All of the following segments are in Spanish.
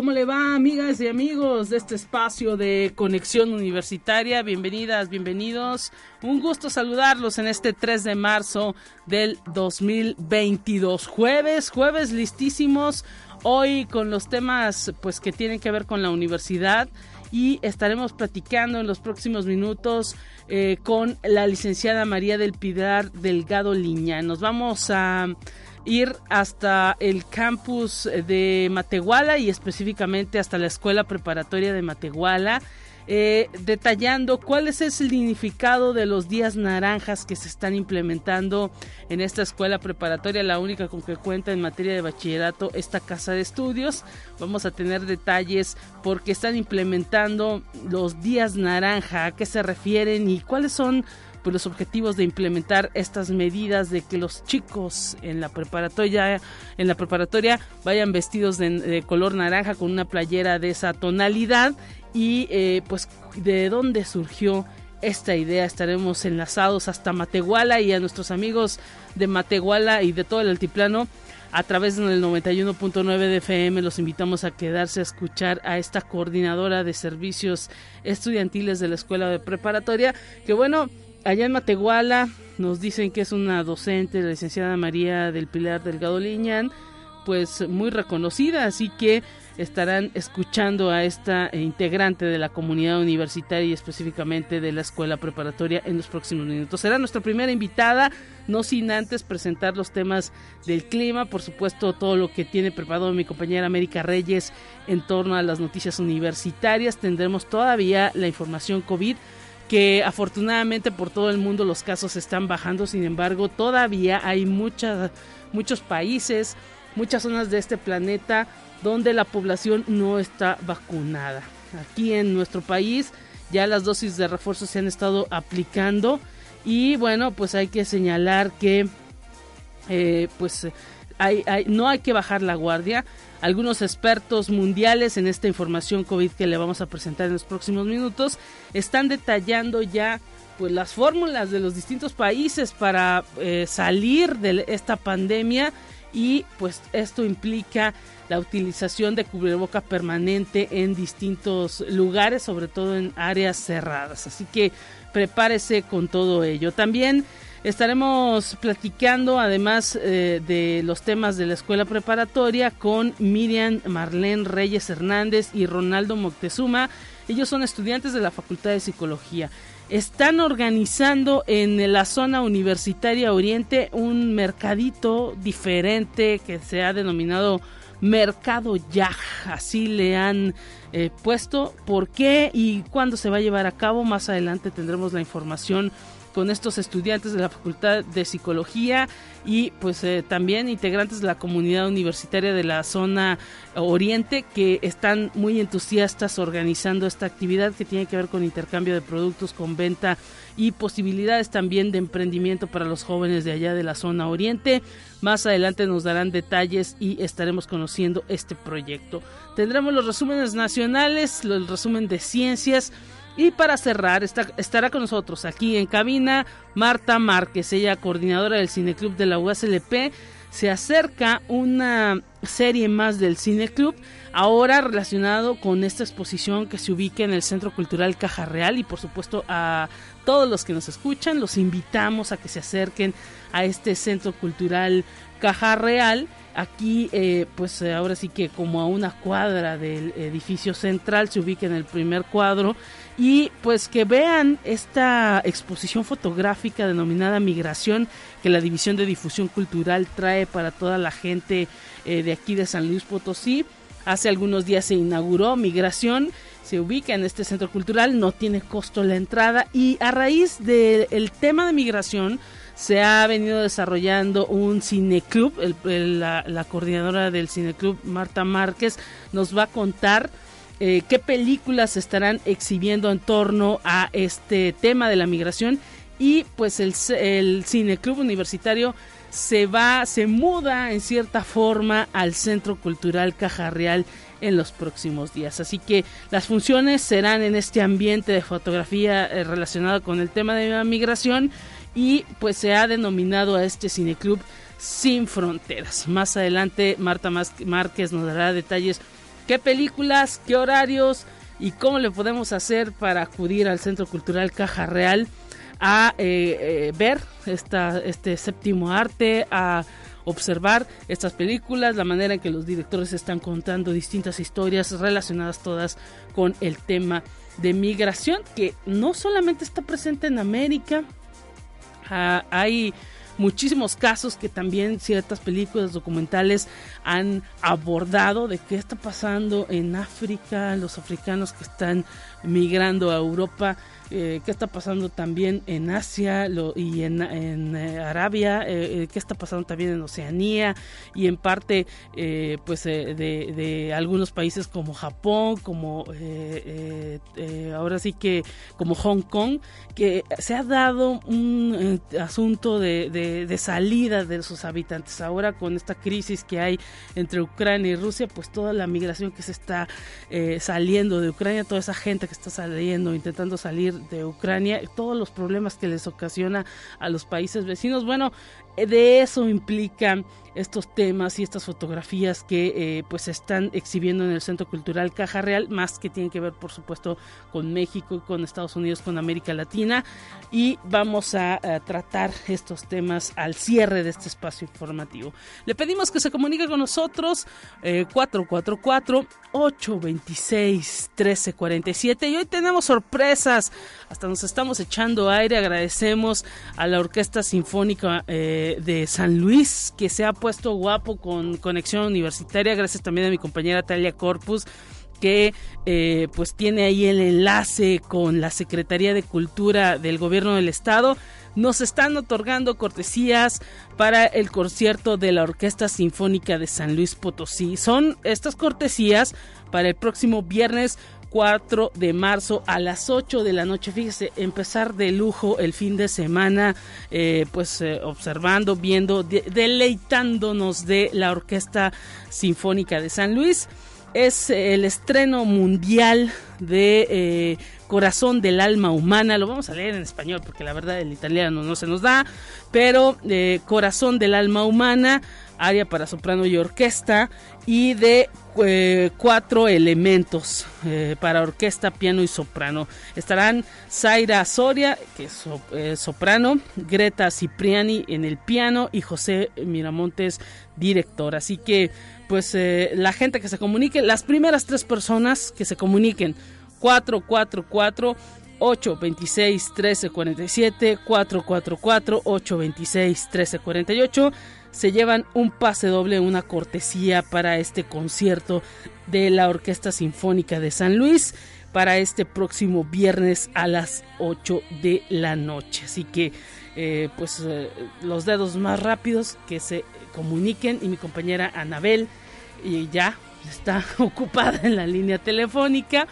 ¿Cómo le va, amigas y amigos de este espacio de conexión universitaria? Bienvenidas, bienvenidos. Un gusto saludarlos en este 3 de marzo del 2022. Jueves, jueves listísimos. Hoy con los temas pues que tienen que ver con la universidad y estaremos platicando en los próximos minutos eh, con la licenciada María del Pilar Delgado Liña. Nos vamos a ir hasta el campus de Matehuala y específicamente hasta la escuela preparatoria de Matehuala. Eh, detallando cuál es el significado de los días naranjas que se están implementando en esta escuela preparatoria, la única con que cuenta en materia de bachillerato esta casa de estudios. Vamos a tener detalles porque están implementando los días naranja, a qué se refieren y cuáles son pues, los objetivos de implementar estas medidas de que los chicos en la preparatoria en la preparatoria vayan vestidos de, color naranja con una playera de esa tonalidad y eh, pues de dónde surgió esta idea estaremos enlazados hasta Matehuala y a nuestros amigos de Matehuala y de todo el altiplano a través del 91.9 de FM los invitamos a quedarse a escuchar a esta coordinadora de servicios estudiantiles de la escuela de preparatoria que bueno allá en Matehuala nos dicen que es una docente, la licenciada María del Pilar Delgado Liñán, pues muy reconocida, así que estarán escuchando a esta integrante de la comunidad universitaria y específicamente de la escuela preparatoria en los próximos minutos. Será nuestra primera invitada, no sin antes presentar los temas del clima, por supuesto todo lo que tiene preparado mi compañera América Reyes en torno a las noticias universitarias. Tendremos todavía la información COVID que afortunadamente por todo el mundo los casos están bajando, sin embargo todavía hay muchos países, muchas zonas de este planeta donde la población no está vacunada. Aquí en nuestro país ya las dosis de refuerzo se han estado aplicando y bueno pues hay que señalar que eh, pues no hay que bajar la guardia algunos expertos mundiales en esta información COVID que le vamos a presentar en los próximos minutos están detallando ya pues las fórmulas de los distintos países para eh, salir de esta pandemia y pues esto implica la utilización de cubreboca permanente en distintos lugares, sobre todo en áreas cerradas. Así que prepárese con todo ello. También Estaremos platicando además eh, de los temas de la escuela preparatoria con Miriam Marlene Reyes Hernández y Ronaldo Moctezuma. Ellos son estudiantes de la Facultad de Psicología. Están organizando en la zona universitaria Oriente un mercadito diferente que se ha denominado Mercado Yaj. Así le han eh, puesto. ¿Por qué y cuándo se va a llevar a cabo? Más adelante tendremos la información con estos estudiantes de la Facultad de Psicología y pues eh, también integrantes de la comunidad universitaria de la zona oriente que están muy entusiastas organizando esta actividad que tiene que ver con intercambio de productos, con venta y posibilidades también de emprendimiento para los jóvenes de allá de la zona oriente. Más adelante nos darán detalles y estaremos conociendo este proyecto. Tendremos los resúmenes nacionales, el resumen de ciencias y para cerrar, estará con nosotros aquí en cabina Marta Márquez, ella coordinadora del Cineclub de la USLP. Se acerca una serie más del Cineclub, ahora relacionado con esta exposición que se ubica en el Centro Cultural Caja Real y por supuesto a todos los que nos escuchan, los invitamos a que se acerquen a este Centro Cultural Caja Real aquí eh, pues ahora sí que como a una cuadra del edificio central se ubica en el primer cuadro y pues que vean esta exposición fotográfica denominada Migración que la División de Difusión Cultural trae para toda la gente eh, de aquí de San Luis Potosí. Hace algunos días se inauguró Migración, se ubica en este centro cultural, no tiene costo la entrada y a raíz del tema de migración se ha venido desarrollando un cineclub, la, la coordinadora del cineclub Marta Márquez nos va a contar eh, qué películas se estarán exhibiendo en torno a este tema de la migración y pues el, Cineclub Universitario se va, se muda en cierta forma al Centro Cultural Caja Real en los próximos días. Así que las funciones serán en este ambiente de fotografía eh, relacionado con el tema de la migración y pues se ha denominado a este cineclub sin fronteras. Más adelante Marta Márquez nos dará detalles qué películas, qué horarios y cómo le podemos hacer para acudir al Centro Cultural Caja Real a eh, eh, ver esta, este séptimo arte, a observar estas películas, la manera en que los directores están contando distintas historias relacionadas todas con el tema de migración, que no solamente está presente en América, ah, hay muchísimos casos que también ciertas películas documentales han abordado de qué está pasando en África, los africanos que están migrando a Europa eh, qué está pasando también en Asia y en, eh, Arabia, eh, qué está pasando también en Oceanía y en parte pues de, algunos países como Japón, como ahora sí que como Hong Kong, que se ha dado un asunto de, de salida de sus habitantes. Ahora con esta crisis que hay entre Ucrania y Rusia, pues toda la migración que se está saliendo de Ucrania, toda esa gente que está saliendo, intentando salir de Ucrania, todos los problemas que les ocasiona a los países vecinos. Bueno, de eso implican estos temas y estas fotografías que eh, pues se están exhibiendo en el Centro Cultural Caja Real, más que tienen que ver por supuesto con México, con Estados Unidos, con América Latina. Y vamos a, tratar estos temas al cierre de este espacio informativo. Le pedimos que se comunique con nosotros eh, 444 826 1347 y hoy tenemos sorpresas, hasta nos estamos echando aire, agradecemos a la Orquesta Sinfónica eh, de San Luis que se ha puesto guapo con conexión universitaria, gracias también a mi compañera Talia Corpus que eh, pues tiene ahí el enlace con la Secretaría de Cultura del Gobierno del Estado. Nos están otorgando cortesías para el concierto de la Orquesta Sinfónica de San Luis Potosí. Son estas cortesías para el próximo viernes 4 de marzo a las 8 de la noche. Fíjese, empezar de lujo el fin de semana, eh, pues eh, observando, viendo, deleitándonos de la Orquesta Sinfónica de San Luis. Es el estreno mundial de eh, Corazón del Alma Humana. Lo vamos a leer en español porque la verdad el italiano no se nos da. Pero Corazón del Alma Humana, área para soprano y orquesta. Y de eh, cuatro elementos eh, para orquesta, piano y soprano. Estarán Zaira Soria, que es eh, soprano, Greta Cipriani en el piano y José Miramontes, director. Así que, pues, la gente que se comunique, las primeras tres personas que se comuniquen, 444 826 1347 444 826 1348 se llevan un pase doble, una cortesía para este concierto de la Orquesta Sinfónica de San Luis para este próximo viernes a las 8 de la noche. Así que, eh, pues, eh, los dedos más rápidos que se comuniquen y mi compañera Anabel y ya está ocupada en la línea telefónica.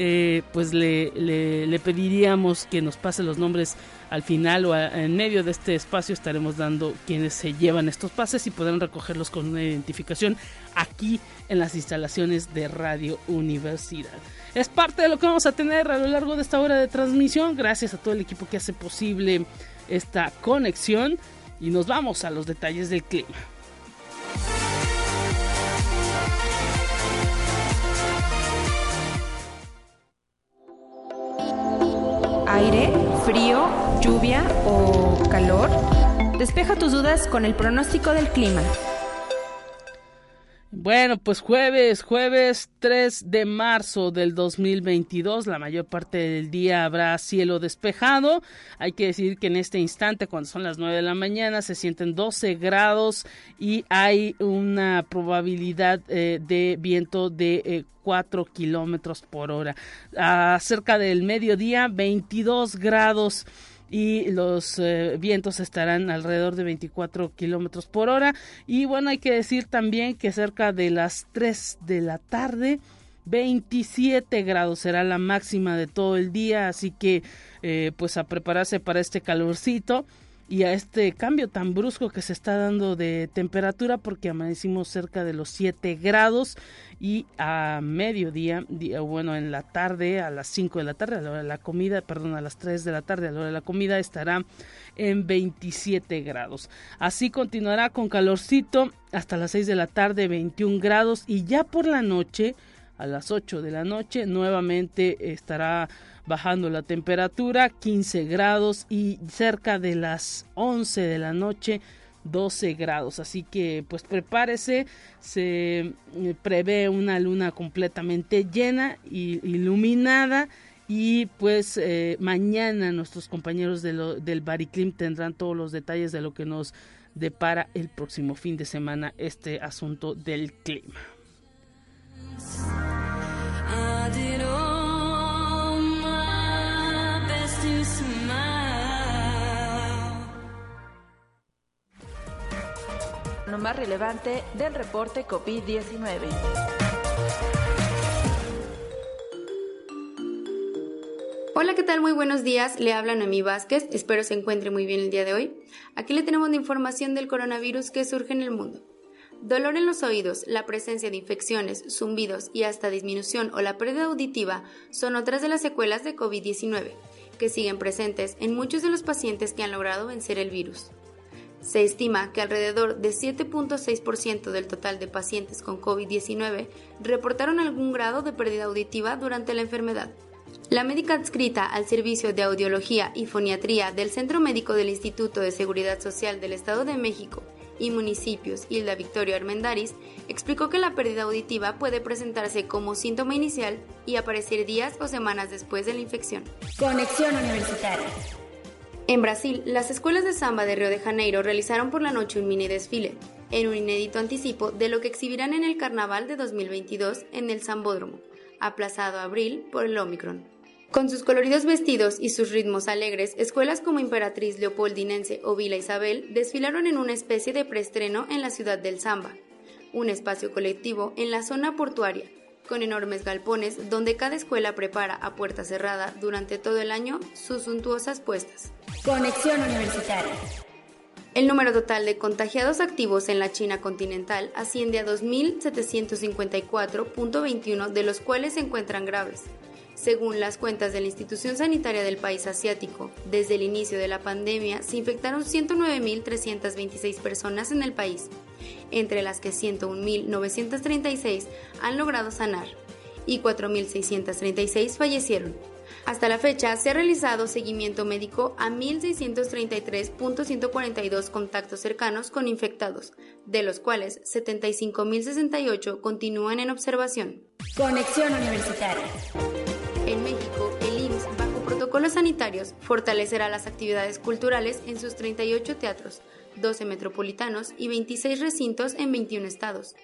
Eh, pues le, le, pediríamos que nos pase los nombres al final o en medio de este espacio estaremos dando quienes se llevan estos pases y podrán recogerlos con una identificación aquí en las instalaciones de Radio Universidad. Es parte de lo que vamos a tener a lo largo de esta hora de transmisión. Gracias a todo el equipo que hace posible esta conexión y nos vamos a los detalles del clima. aire, frío, lluvia o calor? Despeja tus dudas con el pronóstico del clima. Bueno, pues jueves, jueves 3 de marzo del 2022, la mayor parte del día habrá cielo despejado. Hay que decir que en este instante, cuando son las 9 de la mañana, se sienten 12 grados y hay una probabilidad eh, de viento de 4 eh, kilómetros por hora. Cerca del mediodía, 22 grados y los eh, vientos estarán alrededor de 24 kilómetros por hora. Y bueno, hay que decir también que cerca de las 3 de la tarde. 27 grados será la máxima de todo el día, así que eh, pues a prepararse para este calorcito. Y a este cambio tan brusco que se está dando de temperatura porque amanecimos cerca de los 7 grados y a mediodía, bueno, en la tarde, a las 5 de la tarde, a la hora de la comida, perdón, a las 3 de la tarde, a la hora de la comida, estará en 27 grados. Así continuará con calorcito hasta las 6 de la tarde, 21 grados y ya por la noche, a las 8 de la noche, nuevamente estará bajando la temperatura 15 grados y cerca de las 11 de la noche 12 grados así que pues prepárese se eh, prevé una luna completamente llena y iluminada y pues eh, mañana nuestros compañeros de lo, del Bariclim tendrán todos los detalles de lo que nos depara el próximo fin de semana este asunto del clima. Lo más relevante del reporte COVID-19. Hola, ¿qué tal? Muy buenos días. Le habla Noemí Vázquez. Espero se encuentre muy bien el día de hoy. Aquí le tenemos la información del coronavirus que surge en el mundo. Dolor en los oídos, la presencia de infecciones, zumbidos y hasta disminución o la pérdida auditiva son otras de las secuelas de COVID-19, que siguen presentes en muchos de los pacientes que han logrado vencer el virus. Se estima que alrededor de 7.6% del total de pacientes con COVID-19 reportaron algún grado de pérdida auditiva durante la enfermedad. La médica adscrita al Servicio de Audiología y Foniatría del Centro Médico del Instituto de Seguridad Social del Estado de México, y municipios, Hilda Victoria Armendaris, explicó que la pérdida auditiva puede presentarse como síntoma inicial y aparecer días o semanas después de la infección. Conexión Universitaria. En Brasil, las escuelas de samba de Río de Janeiro realizaron por la noche un mini desfile, en un inédito anticipo de lo que exhibirán en el Carnaval de 2022 en el Sambódromo, aplazado a abril por el Omicron. Con sus coloridos vestidos y sus ritmos alegres, escuelas como Imperatriz Leopoldinense o Vila Isabel desfilaron en una especie de preestreno en la ciudad del Zamba, un espacio colectivo en la zona portuaria, con enormes galpones donde cada escuela prepara a puerta cerrada durante todo el año sus suntuosas puestas. Conexión Universitaria. El número total de contagiados activos en la China continental asciende a 2.754.21, de los cuales se encuentran graves. Según las cuentas de la institución sanitaria del país asiático, desde el inicio de la pandemia se infectaron 109.326 personas en el país, entre las que 101.936 han logrado sanar y 4.636 fallecieron. Hasta la fecha se ha realizado seguimiento médico a 1.633.142 contactos cercanos con infectados, de los cuales 75.068 continúan en observación. Conexión Universitaria. En México, el IMSS, bajo protocolos sanitarios, fortalecerá las actividades culturales en sus 38 teatros, 12 metropolitanos y 26 recintos en 21 estados,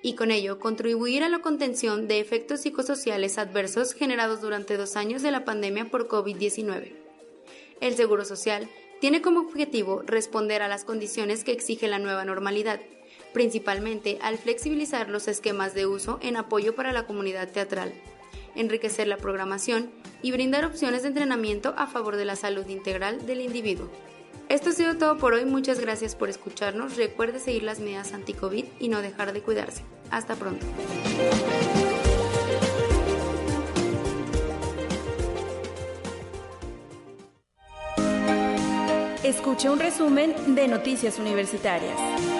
y con ello contribuir a la contención de efectos psicosociales adversos generados durante dos años de la pandemia por COVID-19. El Seguro Social tiene como objetivo responder a las condiciones que exige la nueva normalidad, principalmente al flexibilizar los esquemas de uso en apoyo para la comunidad teatral enriquecer la programación y brindar opciones de entrenamiento a favor de la salud integral del individuo. Esto ha sido todo por hoy, muchas gracias por escucharnos, recuerde seguir las medidas anti-COVID y no dejar de cuidarse. Hasta pronto. Escuche un resumen de Noticias Universitarias.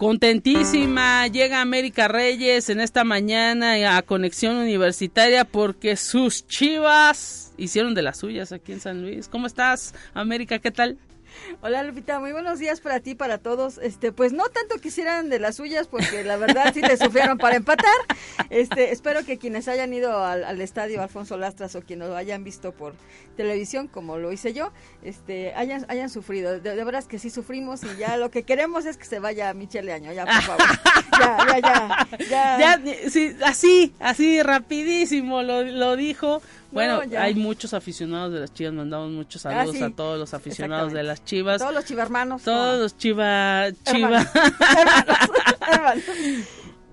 Contentísima, llega América Reyes en esta mañana a Conexión Universitaria porque sus chivas hicieron de las suyas aquí en San Luis. ¿Cómo estás, América? ¿Qué tal? Hola Lupita, muy buenos días para ti, para todos. Este, pues no tanto quisieran de las suyas, porque la verdad sí le sufrieron para empatar. Este, espero que quienes hayan ido al, estadio Alfonso Lastras o quienes lo hayan visto por televisión, como lo hice yo, este, hayan, hayan sufrido. De, de verdad que sí sufrimos y ya lo que queremos es que se vaya Michele Año, ya por favor. ya, ya, ya, ya. ya sí, así, así rapidísimo lo, lo dijo bueno, hay muchos aficionados de las Chivas, mandamos muchos ah, saludos a todos los aficionados de las Chivas. Todos los chivarmanos. Todos los chiva... chiva...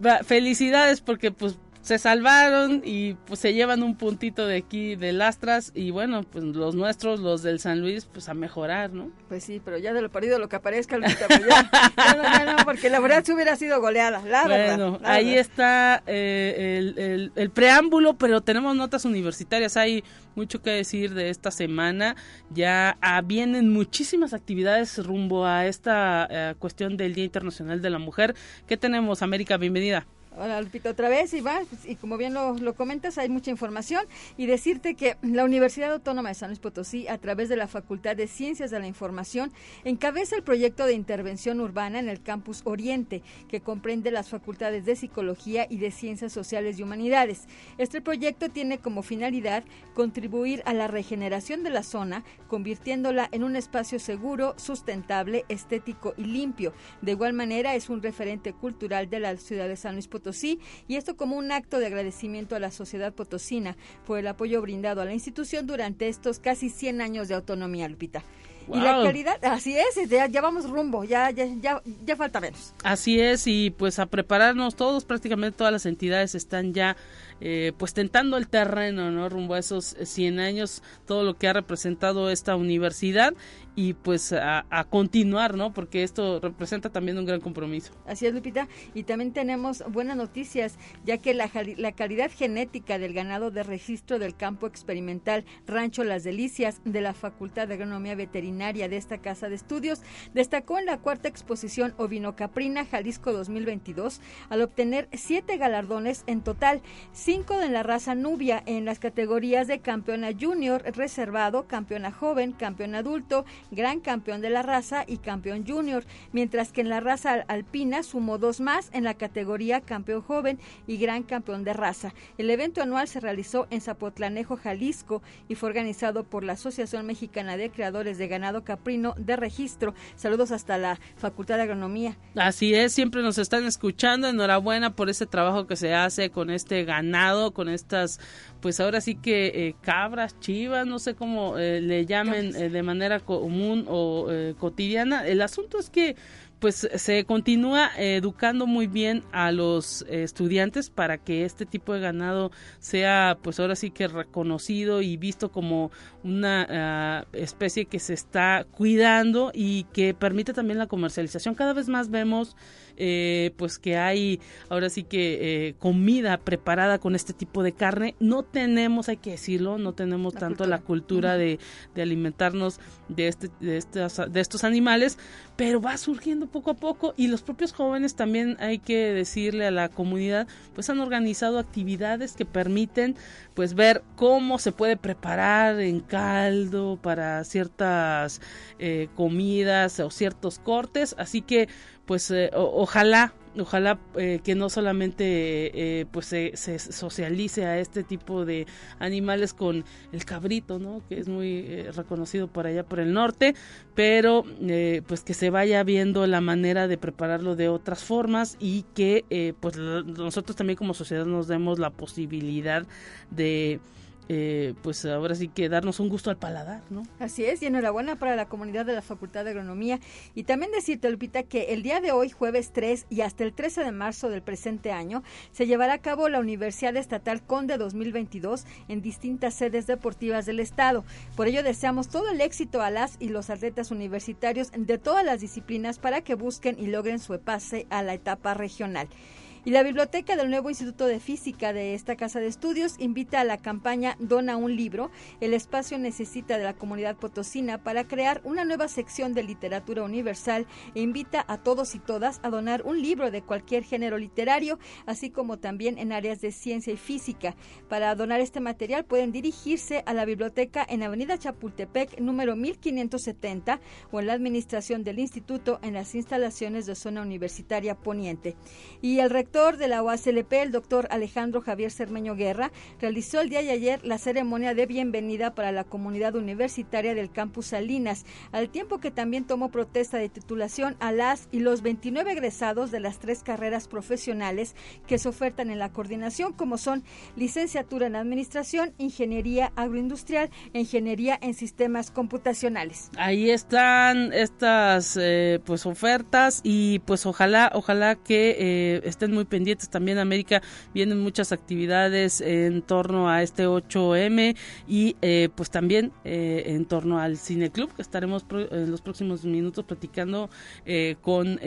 Felicidades porque pues se salvaron y pues se llevan un puntito de aquí de Lastras y bueno, pues los nuestros, los del San Luis, pues a mejorar, ¿no? Pues sí, pero ya de lo parido lo que aparezca, pues ya, no, no, porque la verdad se hubiera sido goleada, la bueno, ahí está eh, el, el, preámbulo, pero tenemos notas universitarias, hay mucho que decir de esta semana, ya ah, vienen muchísimas actividades rumbo a esta eh, cuestión del Día Internacional de la Mujer. ¿Qué tenemos, América? Bienvenida. Hola Lupita otra vez, Iván, pues, y como bien lo, lo, comentas, hay mucha información y decirte que la Universidad Autónoma de San Luis Potosí, a través de la Facultad de Ciencias de la Información, encabeza el proyecto de intervención urbana en el campus Oriente, que comprende las facultades de Psicología y de Ciencias Sociales y Humanidades. Este proyecto tiene como finalidad contribuir a la regeneración de la zona, convirtiéndola en un espacio seguro, sustentable, estético y limpio. De igual manera, es un referente cultural de la ciudad de San Luis Potosí y esto como un acto de agradecimiento a la sociedad potosina por el apoyo brindado a la institución durante estos casi 100 años de autonomía, Lupita. Y la calidad, así es, ya, ya vamos rumbo, ya, ya, ya, ya falta menos. Así es, y pues a prepararnos todos, prácticamente todas las entidades están ya eh, pues tentando el terreno, ¿no? Rumbo a esos 100 años, todo lo que ha representado esta universidad y pues a, continuar, ¿no? Porque esto representa también un gran compromiso. Así es, Lupita. Y también tenemos buenas noticias, ya que la, la calidad genética del ganado de registro del campo experimental Rancho Las Delicias de la Facultad de Agronomía Veterinaria de esta casa de estudios destacó en la cuarta exposición Ovino Caprina Jalisco 2022 al obtener siete galardones en total, cinco de la raza Nubia en las categorías de campeona junior, reservado, campeona joven, campeón adulto, gran campeón de la raza y campeón junior, mientras que en la raza alpina sumó dos más en la categoría campeón joven y gran campeón de raza. El evento anual se realizó en Zapotlanejo, Jalisco y fue organizado por la Asociación Mexicana de Creadores de Ganado Caprino de Registro. Saludos hasta la Facultad de Agronomía. Así es, siempre nos están escuchando. Enhorabuena por ese trabajo que se hace con este ganado, con estas pues ahora sí que eh, cabras, chivas, no sé cómo eh, le llamen eh, de manera común o cotidiana. El asunto es que pues se continúa educando muy bien a los estudiantes para que este tipo de ganado sea pues ahora sí que reconocido y visto como una ah, especie que se está cuidando y que permite también la comercialización. Cada vez más vemos eh, pues que hay ahora sí que eh, comida preparada con este tipo de carne. No tenemos, hay que decirlo, no tenemos tanto la cultura de, alimentarnos de, este, de, de estos animales, pero va surgiendo poco a poco y los propios jóvenes también hay que decirle a la comunidad, pues han organizado actividades que permiten pues ver cómo se puede preparar en caldo para ciertas eh, comidas o ciertos cortes, así que pues eh, ojalá ojalá eh, que no solamente eh, pues se, socialice a este tipo de animales con el cabrito no que es muy reconocido por allá por el norte pero pues que se vaya viendo la manera de prepararlo de otras formas y que pues nosotros también como sociedad nos demos la posibilidad de eh, pues ahora sí que darnos un gusto al paladar, ¿no? Así es, y enhorabuena para la comunidad de la Facultad de Agronomía. Y también decirte, Lupita, que el día de hoy, jueves 3 y hasta el 13 de marzo del presente año, se llevará a cabo la Universidad Estatal Conde 2022 en distintas sedes deportivas del Estado. Por ello, deseamos todo el éxito a las y los atletas universitarios de todas las disciplinas para que busquen y logren su pase a la etapa regional. Y la biblioteca del nuevo Instituto de Física de esta Casa de Estudios invita a la campaña Dona un libro. El espacio necesita de la comunidad potosina para crear una nueva sección de literatura universal e invita a todos y todas a donar un libro de cualquier género literario, así como también en áreas de ciencia y física. Para donar este material pueden dirigirse a la biblioteca en Avenida Chapultepec número 1570 o en la administración del instituto en las instalaciones de zona universitaria poniente. Y el rector de la UASLP, el doctor Alejandro Javier Cermeño Guerra, realizó el día de ayer la ceremonia de bienvenida para la comunidad universitaria del campus Salinas, al tiempo que también tomó protesta de titulación a las y los 29 egresados de las tres carreras profesionales que se ofertan en la coordinación, como son licenciatura en Administración, Ingeniería Agroindustrial e Ingeniería en Sistemas Computacionales. Ahí están estas eh, pues ofertas y pues ojalá, ojalá que eh, estén muy pendientes también, América. Vienen muchas actividades en torno a este 8M y eh, pues también eh, en torno al Cine Club, que estaremos en los próximos minutos platicando eh, con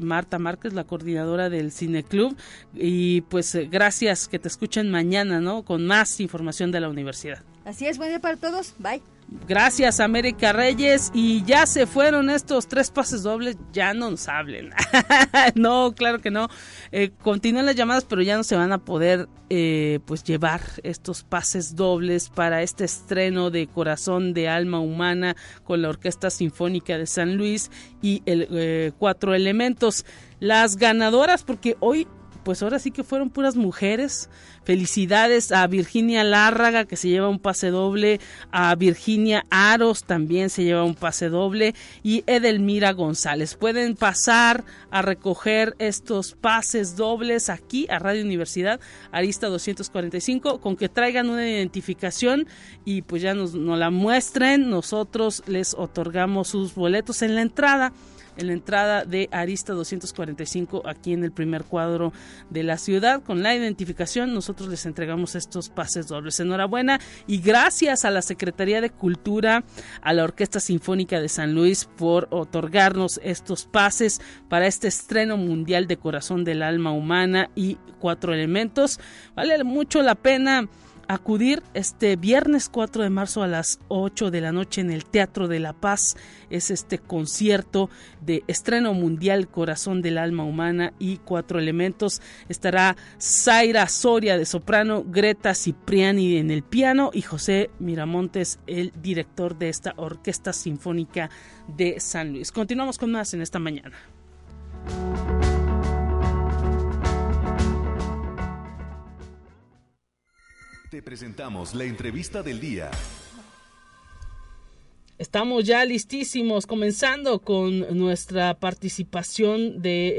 Marta Márquez, la coordinadora del Cine Club. Y pues gracias que te escuchen mañana, ¿no? Con más información de la universidad. Así es, buen día para todos. Bye. Gracias, América Reyes. Y ya se fueron estos tres pases dobles. Ya no nos hablen. no, claro que no. Eh, continúan las llamadas, pero ya no se van a poder eh, pues llevar estos pases dobles para este estreno de Corazón de Alma Humana con la Orquesta Sinfónica de San Luis y el eh, Cuatro Elementos. Las ganadoras, porque hoy pues ahora sí que fueron puras mujeres. Felicidades a Virginia Lárraga que se lleva un pase doble, a Virginia Aros también se lleva un pase doble y Edelmira González. Pueden pasar a recoger estos pases dobles aquí a Radio Universidad Arista 245 con que traigan una identificación y pues ya nos, nos la muestren. Nosotros les otorgamos sus boletos en la entrada en la entrada de Arista 245 aquí en el primer cuadro de la ciudad. Con la identificación nosotros les entregamos estos pases dobles. Enhorabuena y gracias a la Secretaría de Cultura, a la Orquesta Sinfónica de San Luis por otorgarnos estos pases para este estreno mundial de Corazón del Alma Humana y Cuatro Elementos. Vale mucho la pena acudir este viernes 4 de marzo a las 8 de la noche en el Teatro de la Paz. Es este concierto de estreno mundial Corazón del Alma Humana y Cuatro Elementos. Estará Zaira Soria de soprano, Greta Cipriani en el piano y José Miramontes, el director de esta Orquesta Sinfónica de San Luis. Continuamos con más en esta mañana. Te presentamos la entrevista del día. Estamos ya listísimos, comenzando con nuestra participación de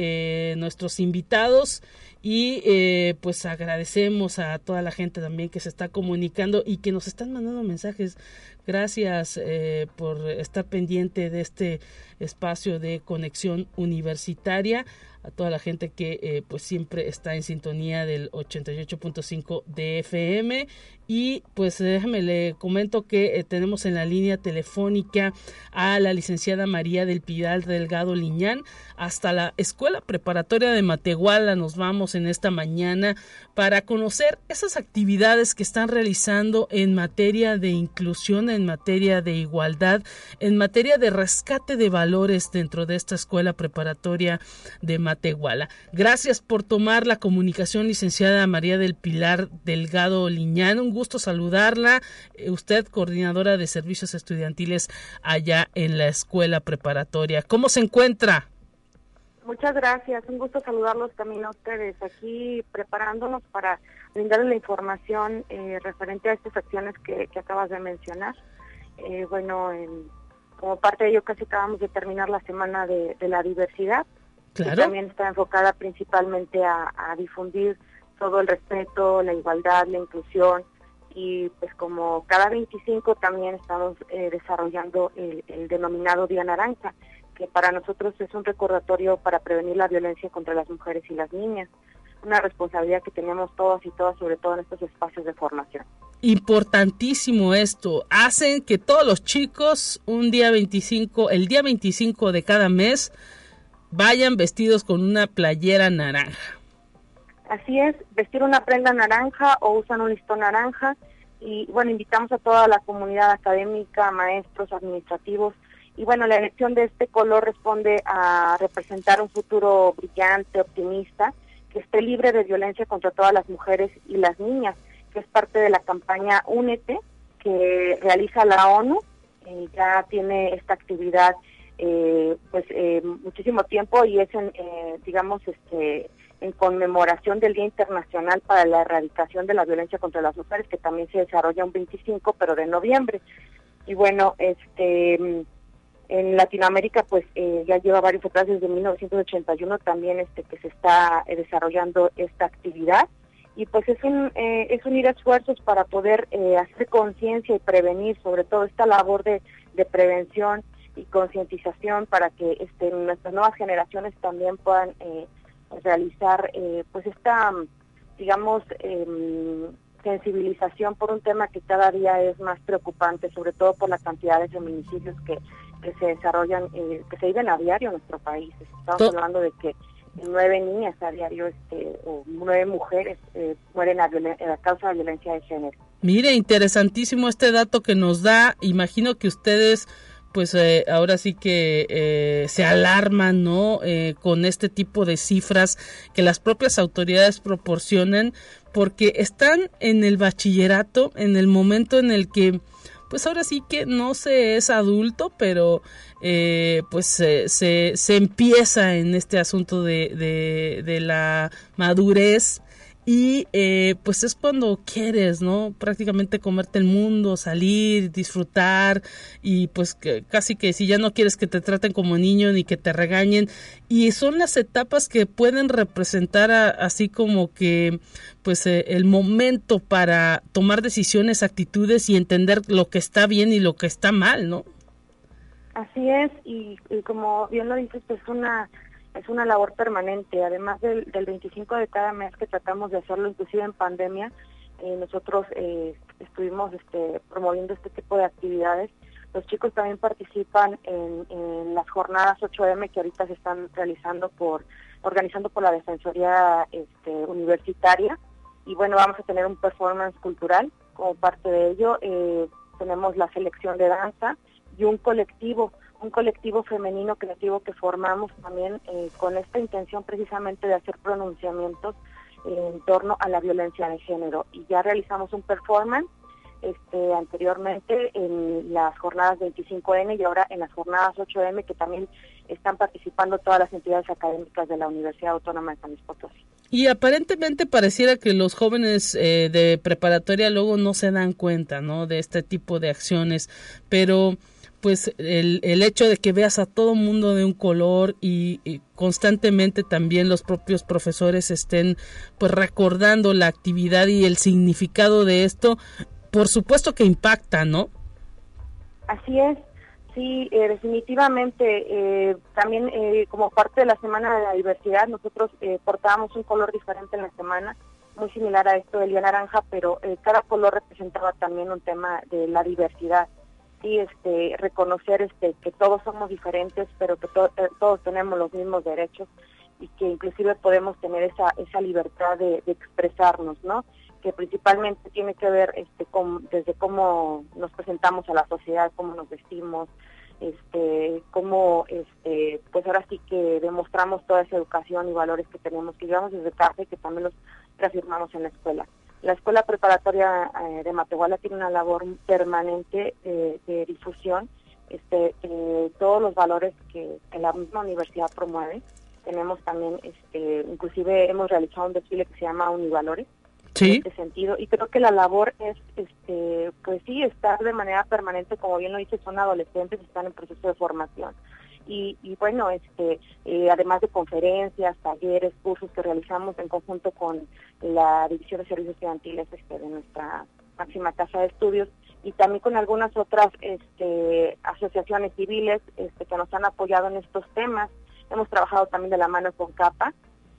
eh, nuestros invitados y eh, pues agradecemos a toda la gente también que se está comunicando y que nos están mandando mensajes. Gracias eh, por estar pendiente de este espacio de conexión universitaria a toda la gente que eh, pues siempre está en sintonía del 88.5 de FM y pues déjame le comento que eh, tenemos en la línea telefónica a la licenciada María del Pidal Delgado Liñán hasta la Escuela Preparatoria de Matehuala nos vamos en esta mañana para conocer esas actividades que están realizando en materia de inclusión, en materia de igualdad, en materia de rescate de valores dentro de esta Escuela Preparatoria de Matehuala Matehuala. Gracias por tomar la comunicación, licenciada María del Pilar Delgado Liñán. Un gusto saludarla. Eh, usted, coordinadora de servicios estudiantiles allá en la escuela preparatoria. ¿Cómo se encuentra? Muchas gracias, un gusto saludarlos también a ustedes aquí preparándonos para brindarles la información eh, referente a estas acciones que, acabas de mencionar. Eh, bueno, como parte de ello casi acabamos de terminar la semana de la diversidad también está enfocada principalmente a, difundir todo el respeto, la igualdad, la inclusión y pues como cada 25 también estamos eh, desarrollando el, denominado Día Naranja, que para nosotros es un recordatorio para prevenir la violencia contra las mujeres y las niñas. Una responsabilidad que tenemos todos y todas, sobre todo en estos espacios de formación. Importantísimo esto. Hacen que todos los chicos un día 25, el día 25 de cada mes, vayan vestidos con una playera naranja. Así es, vestir una prenda naranja o usan un listón naranja y bueno, invitamos a toda la comunidad académica, maestros, administrativos y bueno, la elección de este color responde a representar un futuro brillante, optimista, que esté libre de violencia contra todas las mujeres y las niñas, que es parte de la campaña Únete que realiza la ONU, eh, ya tiene esta actividad eh, pues eh, muchísimo tiempo y es en, eh, digamos este en conmemoración del Día Internacional para la Erradicación de la Violencia contra las Mujeres que también se desarrolla un 25 pero de noviembre. Y bueno este en Latinoamérica pues ya lleva varios atrás desde 1981 también este que se está desarrollando esta actividad. Y pues es un es unir esfuerzos para poder hacer conciencia y prevenir sobre todo esta labor de, de prevención y concientización para que este, nuestras nuevas generaciones también puedan eh, realizar pues esta, digamos, em, sensibilización por un tema que cada día es más preocupante, sobre todo por la cantidad de feminicidios que, que se desarrollan, eh, que se viven a diario en nuestro país. Estamos hablando de que nueve niñas a diario este, o nueve mujeres eh, mueren a, a, causa de violencia de género. Mire, interesantísimo este dato que nos da. Imagino que ustedes pues eh, ahora sí que eh, se alarman, ¿no? Eh, con este tipo de cifras que las propias autoridades proporcionan, porque están en el bachillerato, en el momento en el que, pues ahora sí que no se es adulto, pero pues se, se, empieza en este asunto de, de la madurez y eh, pues es cuando quieres, ¿no? Prácticamente comerte el mundo, salir, disfrutar y pues que, casi que si ya no quieres que te traten como niño ni que te regañen y son las etapas que pueden representar así como que pues eh, el momento para tomar decisiones, actitudes y entender lo que está bien y lo que está mal, ¿no? Así es y, y como bien lo dices, pues una es una labor permanente. Además del, del 25 de cada mes que tratamos de hacerlo, inclusive en pandemia, eh, nosotros eh, estuvimos este, promoviendo este tipo de actividades. Los chicos también participan en, en, las jornadas 8M que ahorita se están realizando por, organizando por la Defensoría este, Universitaria. Y bueno, vamos a tener un performance cultural como parte de ello. Eh, tenemos la selección de danza y un colectivo un colectivo femenino creativo que formamos también eh, con esta intención precisamente de hacer pronunciamientos en torno a la violencia de género. Y ya realizamos un performance este, anteriormente en las jornadas 25N y ahora en las jornadas 8M que también están participando todas las entidades académicas de la Universidad Autónoma de San Luis Potosí. Y aparentemente pareciera que los jóvenes eh, de preparatoria luego no se dan cuenta, ¿no? De este tipo de acciones, pero pues el, el, hecho de que veas a todo mundo de un color y, constantemente también los propios profesores estén pues recordando la actividad y el significado de esto, por supuesto que impacta, ¿no? Así es, sí, eh, definitivamente. Eh, también eh, como parte de la Semana de la Diversidad, nosotros portábamos un color diferente en la semana, muy similar a esto del día naranja, pero cada color representaba también un tema de la diversidad este reconocer este que todos somos diferentes pero que eh, todos tenemos los mismos derechos y que inclusive podemos tener esa libertad de, expresarnos no que principalmente tiene que ver este desde cómo nos presentamos a la sociedad cómo nos vestimos cómo pues ahora sí que demostramos toda esa educación y valores que tenemos que llevamos desde casa y que también los reafirmamos en la escuela la Escuela Preparatoria eh, de Matehuala tiene una labor permanente de difusión, este, eh, todos los valores que, la misma universidad promueve. Tenemos también, este, inclusive hemos realizado un desfile que se llama Univalores, ¿Sí? en este sentido, y creo que la labor es, este, pues sí, estar de manera permanente, como bien lo dice, son adolescentes, están en proceso de formación y, bueno, este, eh, además de conferencias, talleres, cursos que realizamos en conjunto con la División de Servicios Estudiantiles este, de nuestra máxima casa de estudios y también con algunas otras este, asociaciones civiles este, que nos han apoyado en estos temas. Hemos trabajado también de la mano con CAPA,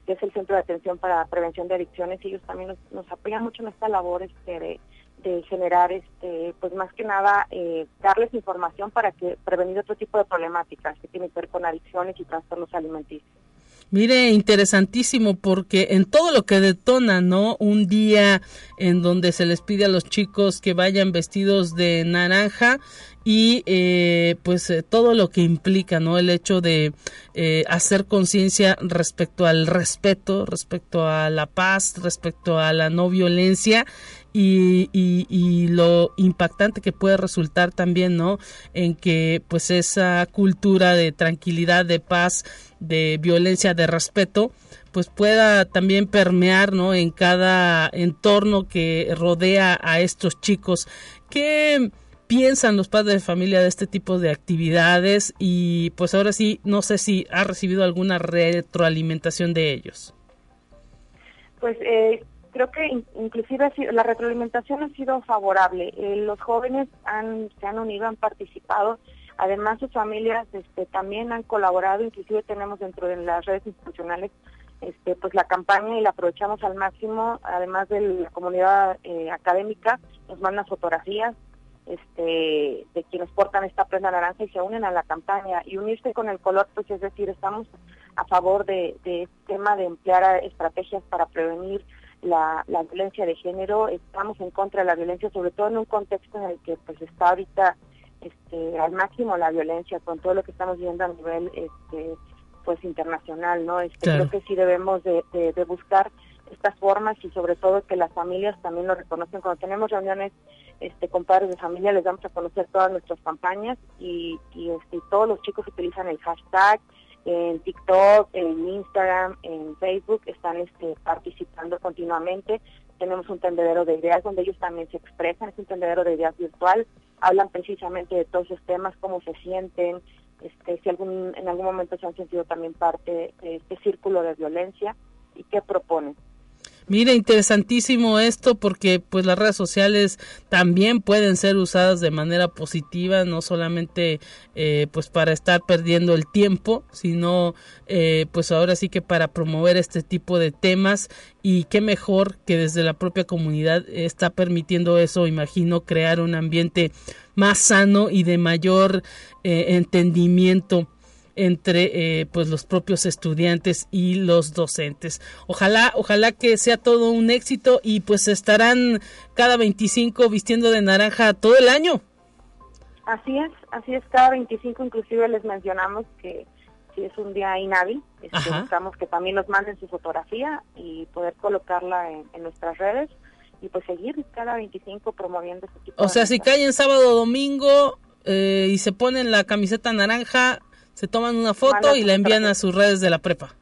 que es el Centro de Atención para Prevención de Adicciones, y ellos también nos, nos apoyan mucho en esta labor este, de de generar, este, pues más que nada, eh, darles información para que prevenir otro tipo de problemáticas que tienen que ver con adicciones y trastornos alimenticios. Mire, interesantísimo porque en todo lo que detona, ¿no? Un día en donde se les pide a los chicos que vayan vestidos de naranja y eh, pues eh, todo lo que implica, ¿no? El hecho de eh, hacer conciencia respecto al respeto, respecto a la paz, respecto a la no violencia y, y, y, lo impactante que puede resultar también, ¿no? En que pues esa cultura de tranquilidad, de paz, de violencia, de respeto, pues pueda también permear, ¿no? En cada entorno que rodea a estos chicos. ¿Qué piensan los padres de familia de este tipo de actividades? Y pues ahora sí, no sé si ha recibido alguna retroalimentación de ellos. Pues eh, creo que inclusive la retroalimentación ha sido favorable. Eh, los jóvenes han, se han unido, han participado. Además, sus familias este, también han colaborado. Inclusive tenemos dentro de las redes institucionales este, pues la campaña y la aprovechamos al máximo, además de la comunidad eh, académica, nos mandan fotografías este, de quienes portan esta prenda naranja y se unen a la campaña. Y unirse con el color, pues es decir, estamos a favor de, de este tema de emplear estrategias para prevenir la, la, violencia de género, estamos en contra de la violencia, sobre todo en un contexto en el que pues está ahorita este, al máximo la violencia con todo lo que estamos viendo a nivel este, pues internacional, ¿no? Este, Creo que sí debemos de, de, buscar estas formas y sobre todo que las familias también lo reconocen. Cuando tenemos reuniones este, con padres de familia les damos a conocer todas nuestras campañas y, y este, todos los chicos utilizan el hashtag en TikTok, en Instagram, en Facebook, están este, participando continuamente. Tenemos un tendedero de ideas donde ellos también se expresan, es un tendedero de ideas virtual, hablan precisamente de todos esos temas, cómo se sienten, este, si algún, en algún momento se han sentido también parte de este círculo de violencia y qué proponen. Mira, interesantísimo esto porque pues las redes sociales también pueden ser usadas de manera positiva, no solamente eh, pues para estar perdiendo el tiempo, sino eh, pues ahora sí que para promover este tipo de temas. Y qué mejor que desde la propia comunidad está permitiendo eso, imagino, crear un ambiente más sano y de mayor eh, entendimiento entre eh, pues los propios estudiantes y los docentes. Ojalá, ojalá que sea todo un éxito y pues estarán cada 25 vistiendo de naranja todo el año. Así es, así es, cada 25 inclusive les mencionamos que si es un día inhábil, este, buscamos que también nos manden su fotografía y poder colocarla en, nuestras redes y pues seguir cada 25 promoviendo este tipo O sea, si cae en sábado o domingo eh, y se ponen la camiseta naranja, se toman una foto y la envían a sus redes de la prepa.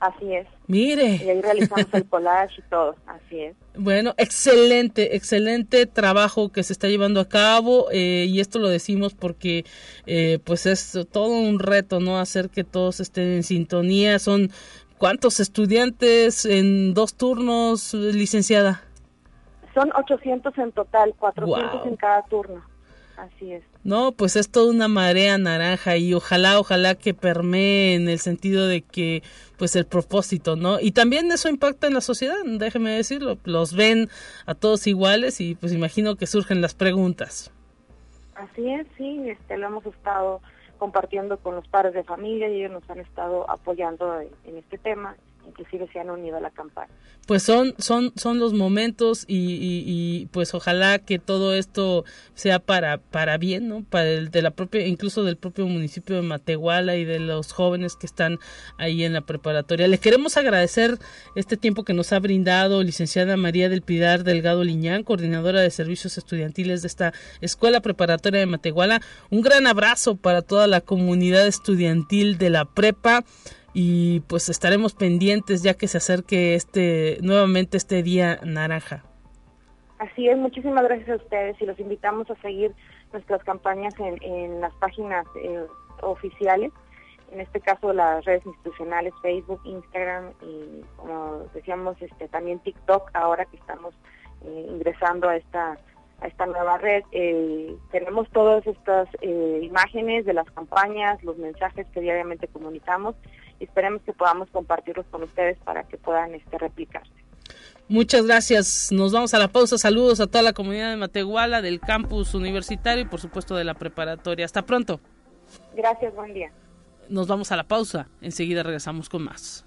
Así es. Mire. Y ahí realizamos el collage y todo, así es. Bueno, excelente, excelente trabajo que se está llevando a cabo eh, y esto lo decimos porque eh, pues es todo un reto, ¿no? Hacer que todos estén en sintonía. Son cuántos estudiantes en dos turnos, licenciada? Son 800 en total, 400 en cada turno. Así es. No, pues es toda una marea naranja y ojalá, ojalá que permee en el sentido de que, pues el propósito, ¿no? Y también eso impacta en la sociedad, déjeme decirlo, los ven a todos iguales y pues imagino que surgen las preguntas. Así es, sí, este, lo hemos estado compartiendo con los padres de familia y ellos nos han estado apoyando en este tema inclusive se han unido a la campaña. Pues son, son, son los momentos y, pues ojalá que todo esto sea para, para bien, ¿no? Para el de la propia, incluso del propio municipio de Matehuala y de los jóvenes que están ahí en la preparatoria. Le queremos agradecer este tiempo que nos ha brindado licenciada María del Pilar Delgado Liñán, coordinadora de servicios estudiantiles de esta escuela preparatoria de Matehuala. Un gran abrazo para toda la comunidad estudiantil de la prepa y pues estaremos pendientes ya que se acerque este nuevamente este día naranja. Así es, muchísimas gracias a ustedes y los invitamos a seguir nuestras campañas en, en las páginas eh, oficiales, en este caso las redes institucionales, Facebook, Instagram y como decíamos este también TikTok, ahora que estamos eh, ingresando a esta a esta nueva red. Eh, tenemos todas estas imágenes de las campañas, los mensajes que diariamente comunicamos esperemos que podamos compartirlos con ustedes para que puedan este, replicarse. Muchas gracias. Nos vamos a la pausa. Saludos a toda la comunidad de Matehuala, del campus universitario y por supuesto de la preparatoria. Hasta pronto. Gracias, buen día. Nos vamos a la pausa. Enseguida regresamos con más.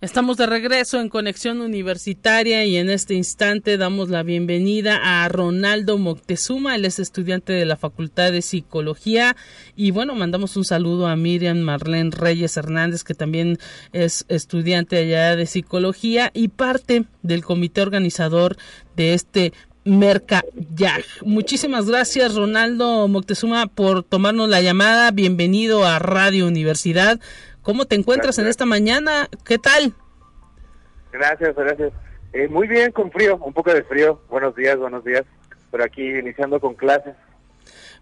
Estamos de regreso en Conexión Universitaria y en este instante damos la bienvenida a Ronaldo Moctezuma, él es estudiante de la Facultad de Psicología y bueno, mandamos un saludo a Miriam Marlene Reyes Hernández que también es estudiante allá de Psicología y parte del comité organizador de este Mercayag. Muchísimas gracias Ronaldo Moctezuma por tomarnos la llamada, bienvenido a Radio Universidad. ¿Cómo te encuentras en esta mañana? ¿Qué tal? Gracias, gracias. Eh, muy bien, con frío, un poco de frío. Buenos días, buenos días. pero aquí iniciando con clases.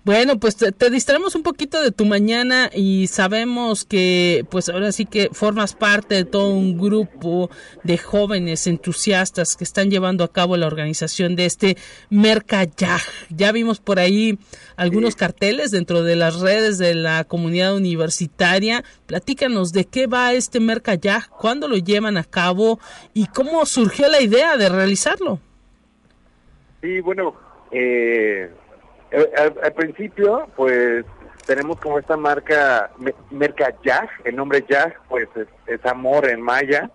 Bueno, pues te, distraemos un poquito de tu mañana y sabemos que pues ahora sí que formas parte de todo un grupo de jóvenes entusiastas que están llevando a cabo la organización de este Mercayaj. Ya vimos por ahí algunos carteles dentro de las redes de la comunidad universitaria. Platícanos de qué va este Mercayaj, cuándo lo llevan a cabo y cómo surgió la idea de realizarlo. Sí, bueno, eh, al, principio, pues tenemos como esta marca, Yag, el nombre Yag, pues es, amor en maya.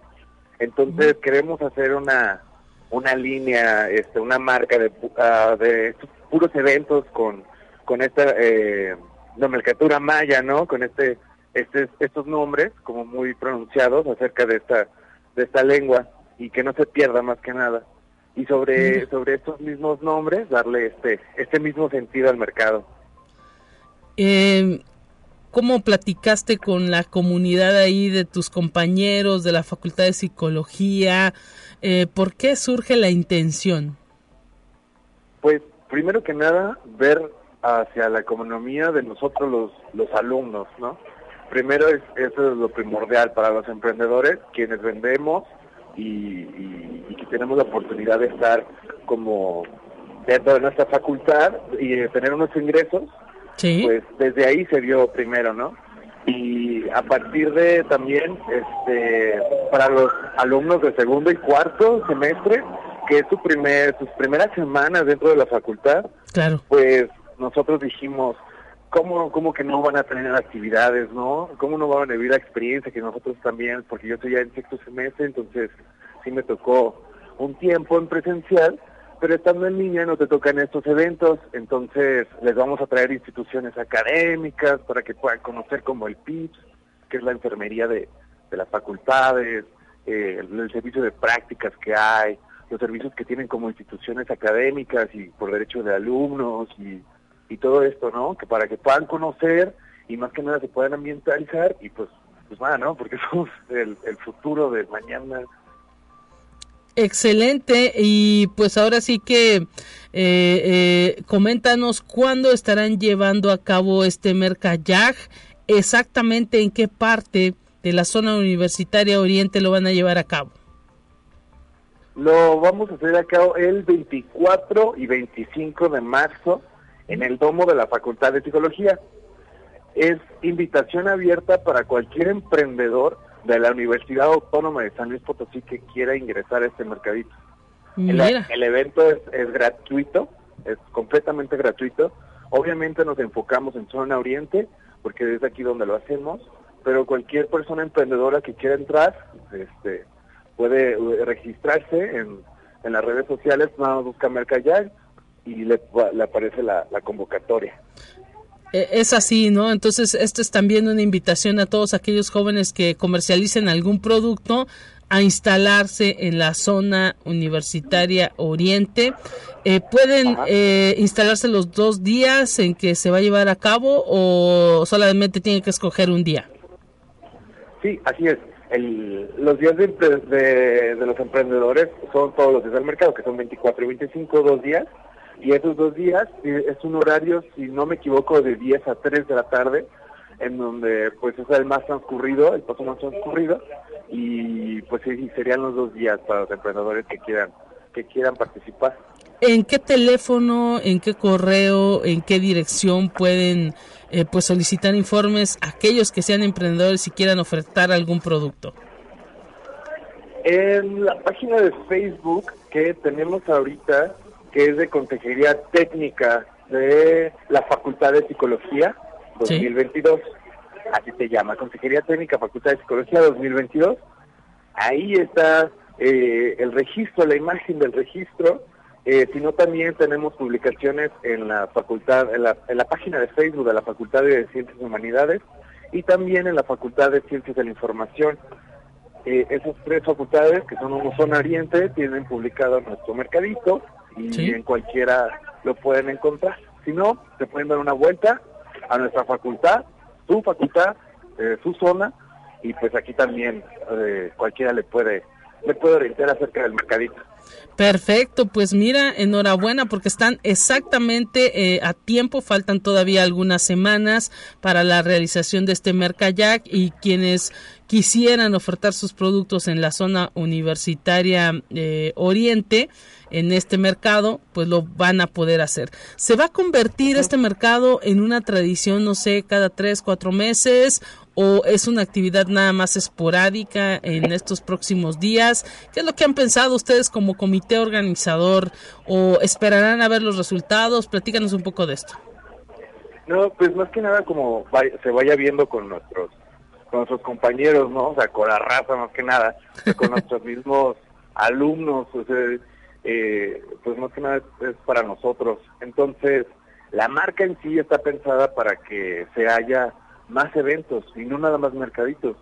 Entonces queremos hacer una una línea, este, una marca de, uh, de puros eventos con con esta eh, nomenclatura maya, ¿no? Con este, este estos nombres como muy pronunciados acerca de esta de esta lengua y que no se pierda más que nada y sobre, sobre estos mismos nombres darle este, este mismo sentido al mercado. Eh, ¿Cómo platicaste con la comunidad ahí de tus compañeros de la Facultad de Psicología? Eh, ¿Por qué surge la intención? Pues primero que nada, ver hacia la economía de nosotros los, los alumnos, ¿no? Primero es, eso es lo primordial para los emprendedores, quienes vendemos y, que tenemos la oportunidad de estar como dentro de nuestra facultad y de tener unos ingresos, pues desde ahí se vio primero, ¿no? Y a partir de también, este, para los alumnos de segundo y cuarto semestre, que es su primer, sus primeras semanas dentro de la facultad, claro. pues nosotros dijimos, ¿cómo, ¿cómo que no van a tener actividades, no? ¿Cómo no van a vivir la experiencia que nosotros también? Porque yo estoy ya en sexto semestre, entonces sí me tocó un tiempo en presencial, pero estando en línea no te tocan estos eventos, entonces les vamos a traer instituciones académicas para que puedan conocer como el PIPS, que es la enfermería de, de las facultades, eh, el servicio de prácticas que hay, los servicios que tienen como instituciones académicas y por derechos de alumnos y y todo esto, ¿no? Que para que puedan conocer y más que nada se puedan ambientalizar y pues, pues nada, ¿no? Porque somos el, futuro de mañana. Excelente y pues ahora sí que eh, eh, coméntanos cuándo estarán llevando a cabo este Mercayag, exactamente en qué parte de la zona universitaria oriente lo van a llevar a cabo. Lo vamos a hacer a cabo el 24 y 25 de marzo en el domo de la Facultad de Psicología. Es invitación abierta para cualquier emprendedor de la Universidad Autónoma de San Luis Potosí que quiera ingresar a este mercadito. El, evento es, gratuito, es completamente gratuito. Obviamente nos enfocamos en zona oriente, porque es aquí donde lo hacemos, pero cualquier persona emprendedora que quiera entrar, este, puede eh, registrarse en, en las redes sociales, vamos a buscar Mercayag, y le, le aparece la, convocatoria. E, es así, ¿no? Entonces, esto es también una invitación a todos aquellos jóvenes que comercialicen algún producto a instalarse en la zona universitaria Oriente. Eh, ¿Pueden eh, instalarse los dos días en que se va a llevar a cabo o solamente tienen que escoger un día? Sí, así es. El, los días de, de, de, los emprendedores son todos los días del mercado, que son 24 y 25, dos días y esos dos días es un horario, si no me equivoco, de 10 a 3 de la tarde, en donde pues es el más transcurrido, el paso más transcurrido, y pues sí, serían los dos días para los emprendedores que quieran, que quieran participar. ¿En qué teléfono, en qué correo, en qué dirección pueden eh, pues solicitar informes aquellos que sean emprendedores y quieran ofertar algún producto? En la página de Facebook que tenemos ahorita que es de Consejería Técnica de la Facultad de Psicología 2022. Así se llama, Consejería Técnica Facultad de Psicología 2022. Ahí está eh, el registro, la imagen del registro, eh, sino también tenemos publicaciones en la facultad, en la, en la página de Facebook de la Facultad de Ciencias y Humanidades y también en la Facultad de Ciencias de la Información. Eh, esas tres facultades, que son zona oriente, tienen publicado nuestro mercadito y en cualquiera lo pueden encontrar. Si no, se pueden dar una vuelta a nuestra facultad, su facultad, eh, su zona, y pues aquí también eh, cualquiera le puede, le puede orientar acerca del mercadito. Perfecto, pues mira, enhorabuena porque están exactamente eh, a tiempo, faltan todavía algunas semanas para la realización de este Mercayac y quienes quisieran ofertar sus productos en la zona universitaria eh, Oriente, en este mercado, pues lo van a poder hacer. ¿Se va a convertir este mercado en una tradición, no sé, cada tres, cuatro meses? ¿O es una actividad nada más esporádica en estos próximos días? ¿Qué es lo que han pensado ustedes como comité organizador? ¿O esperarán a ver los resultados? Platícanos un poco de esto. No, pues más que nada como se vaya viendo con nuestros con nuestros compañeros, ¿no? O sea, con la raza más que nada, con nuestros mismos alumnos, o sea, eh, pues más que nada es, para nosotros. Entonces, la marca en sí está pensada para que se haya más eventos y no nada más mercaditos,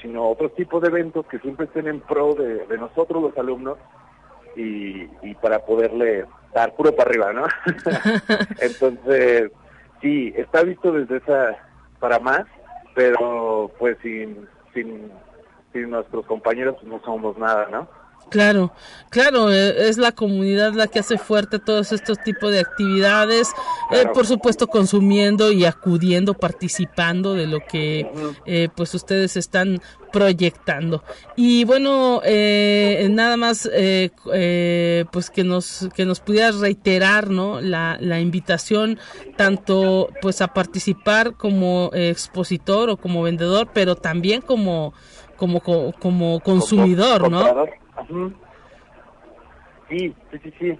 sino otros tipos de eventos que siempre estén en pro de, nosotros los alumnos y, para poderle dar puro para arriba, ¿no? Entonces, sí, está visto desde esa para más, pero pues sin, sin, sin nuestros compañeros no somos nada, ¿no? Claro, claro, eh, es la comunidad la que hace fuerte todos estos tipos de actividades, eh, por supuesto consumiendo y acudiendo, participando de lo que eh, pues ustedes están proyectando. Y bueno, nada más pues que nos que nos pudieras reiterar, ¿no? La, la invitación tanto pues a participar como expositor o como vendedor, pero también como como como consumidor, ¿no? Sí, sí, sí, sí.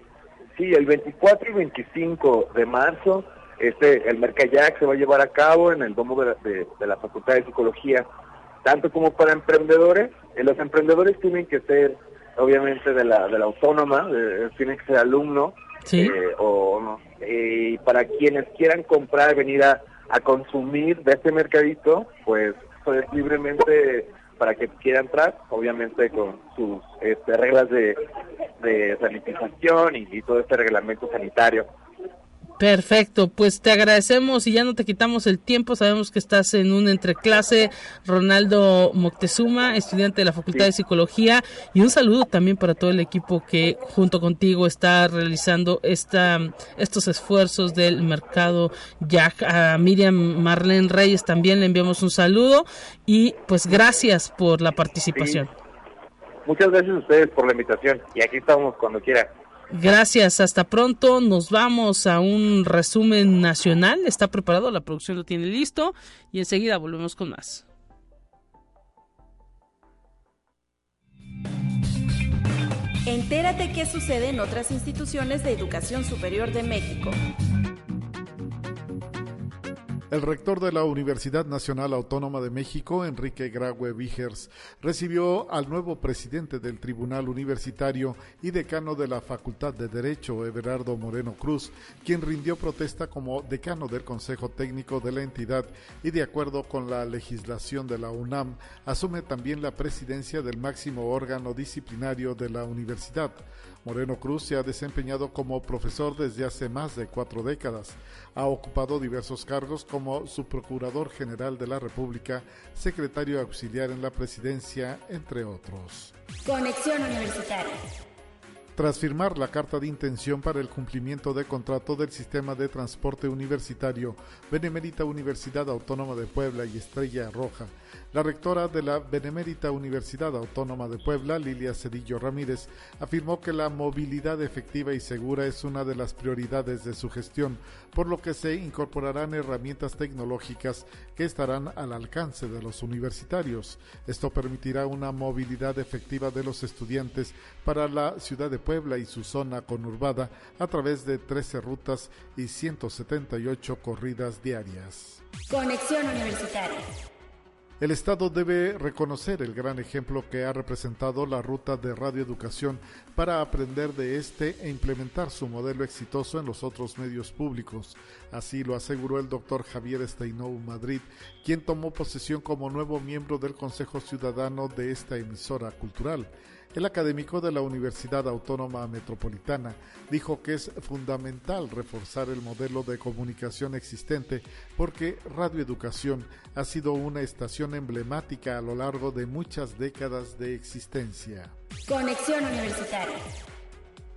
Sí, el 24 y 25 de marzo, este, el Mercayac se va a llevar a cabo en el domo de la, Facultad de Psicología, tanto como para emprendedores. Eh, los emprendedores tienen que ser, obviamente, de la, de la autónoma, tienen que ser alumno, eh, o no. y para quienes quieran comprar, venir a, a consumir de este mercadito, pues, pues libremente para que quiera entrar, obviamente con sus este, reglas de, de sanitización y, y todo este reglamento sanitario. Perfecto, pues te agradecemos y ya no te quitamos el tiempo. Sabemos que estás en un entreclase, Ronaldo Moctezuma, estudiante de la Facultad de Psicología, y un saludo también para todo el equipo que junto contigo está realizando esta, estos esfuerzos del mercado Jack. A Miriam Marlene Reyes también le enviamos un saludo y pues gracias por la participación. Muchas gracias a ustedes por la invitación y aquí estamos cuando quiera. Gracias, hasta pronto. Nos vamos a un resumen nacional. Está preparado, la producción lo tiene listo y enseguida volvemos con más. Entérate qué sucede en otras instituciones de educación superior de México. El rector de la Universidad Nacional Autónoma de México, Enrique Graue Vigers, recibió al nuevo presidente del Tribunal Universitario y decano de la Facultad de Derecho, Everardo Moreno Cruz, quien rindió protesta como decano del Consejo Técnico de la entidad y de acuerdo con la legislación de la UNAM, asume también la presidencia del máximo órgano disciplinario de la universidad. Moreno Cruz se ha desempeñado como profesor desde hace más de cuatro décadas. Ha ocupado diversos cargos como subprocurador general de la República, secretario auxiliar en la presidencia, entre otros. Conexión Universitaria. Tras firmar la carta de intención para el cumplimiento de contrato del sistema de transporte universitario, Benemérita Universidad Autónoma de Puebla y Estrella Roja la rectora de la Benemérita Universidad Autónoma de Puebla, Lilia Cedillo Ramírez, afirmó que la movilidad efectiva y segura es una de las prioridades de su gestión, por lo que se incorporarán herramientas tecnológicas que estarán al alcance de los universitarios. Esto permitirá una movilidad efectiva de los estudiantes para la ciudad de Puebla y su zona conurbada a través de 13 rutas y 178 corridas diarias. Conexión Universitaria. El Estado debe reconocer el gran ejemplo que ha representado la ruta de radioeducación para aprender de este e implementar su modelo exitoso en los otros medios públicos. Así lo aseguró el doctor Javier Steinou Madrid, quien tomó posesión como nuevo miembro del Consejo Ciudadano de esta emisora cultural. El académico de la Universidad Autónoma Metropolitana dijo que es fundamental reforzar el modelo de comunicación existente porque Radioeducación ha sido una estación emblemática a lo largo de muchas décadas de existencia. Conexión Universitaria.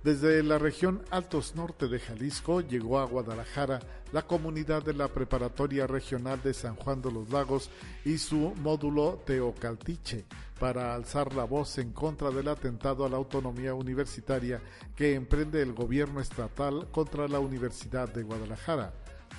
Desde la región Altos Norte de Jalisco llegó a Guadalajara la comunidad de la Preparatoria Regional de San Juan de los Lagos y su módulo Teocaltiche para alzar la voz en contra del atentado a la autonomía universitaria que emprende el gobierno estatal contra la Universidad de Guadalajara.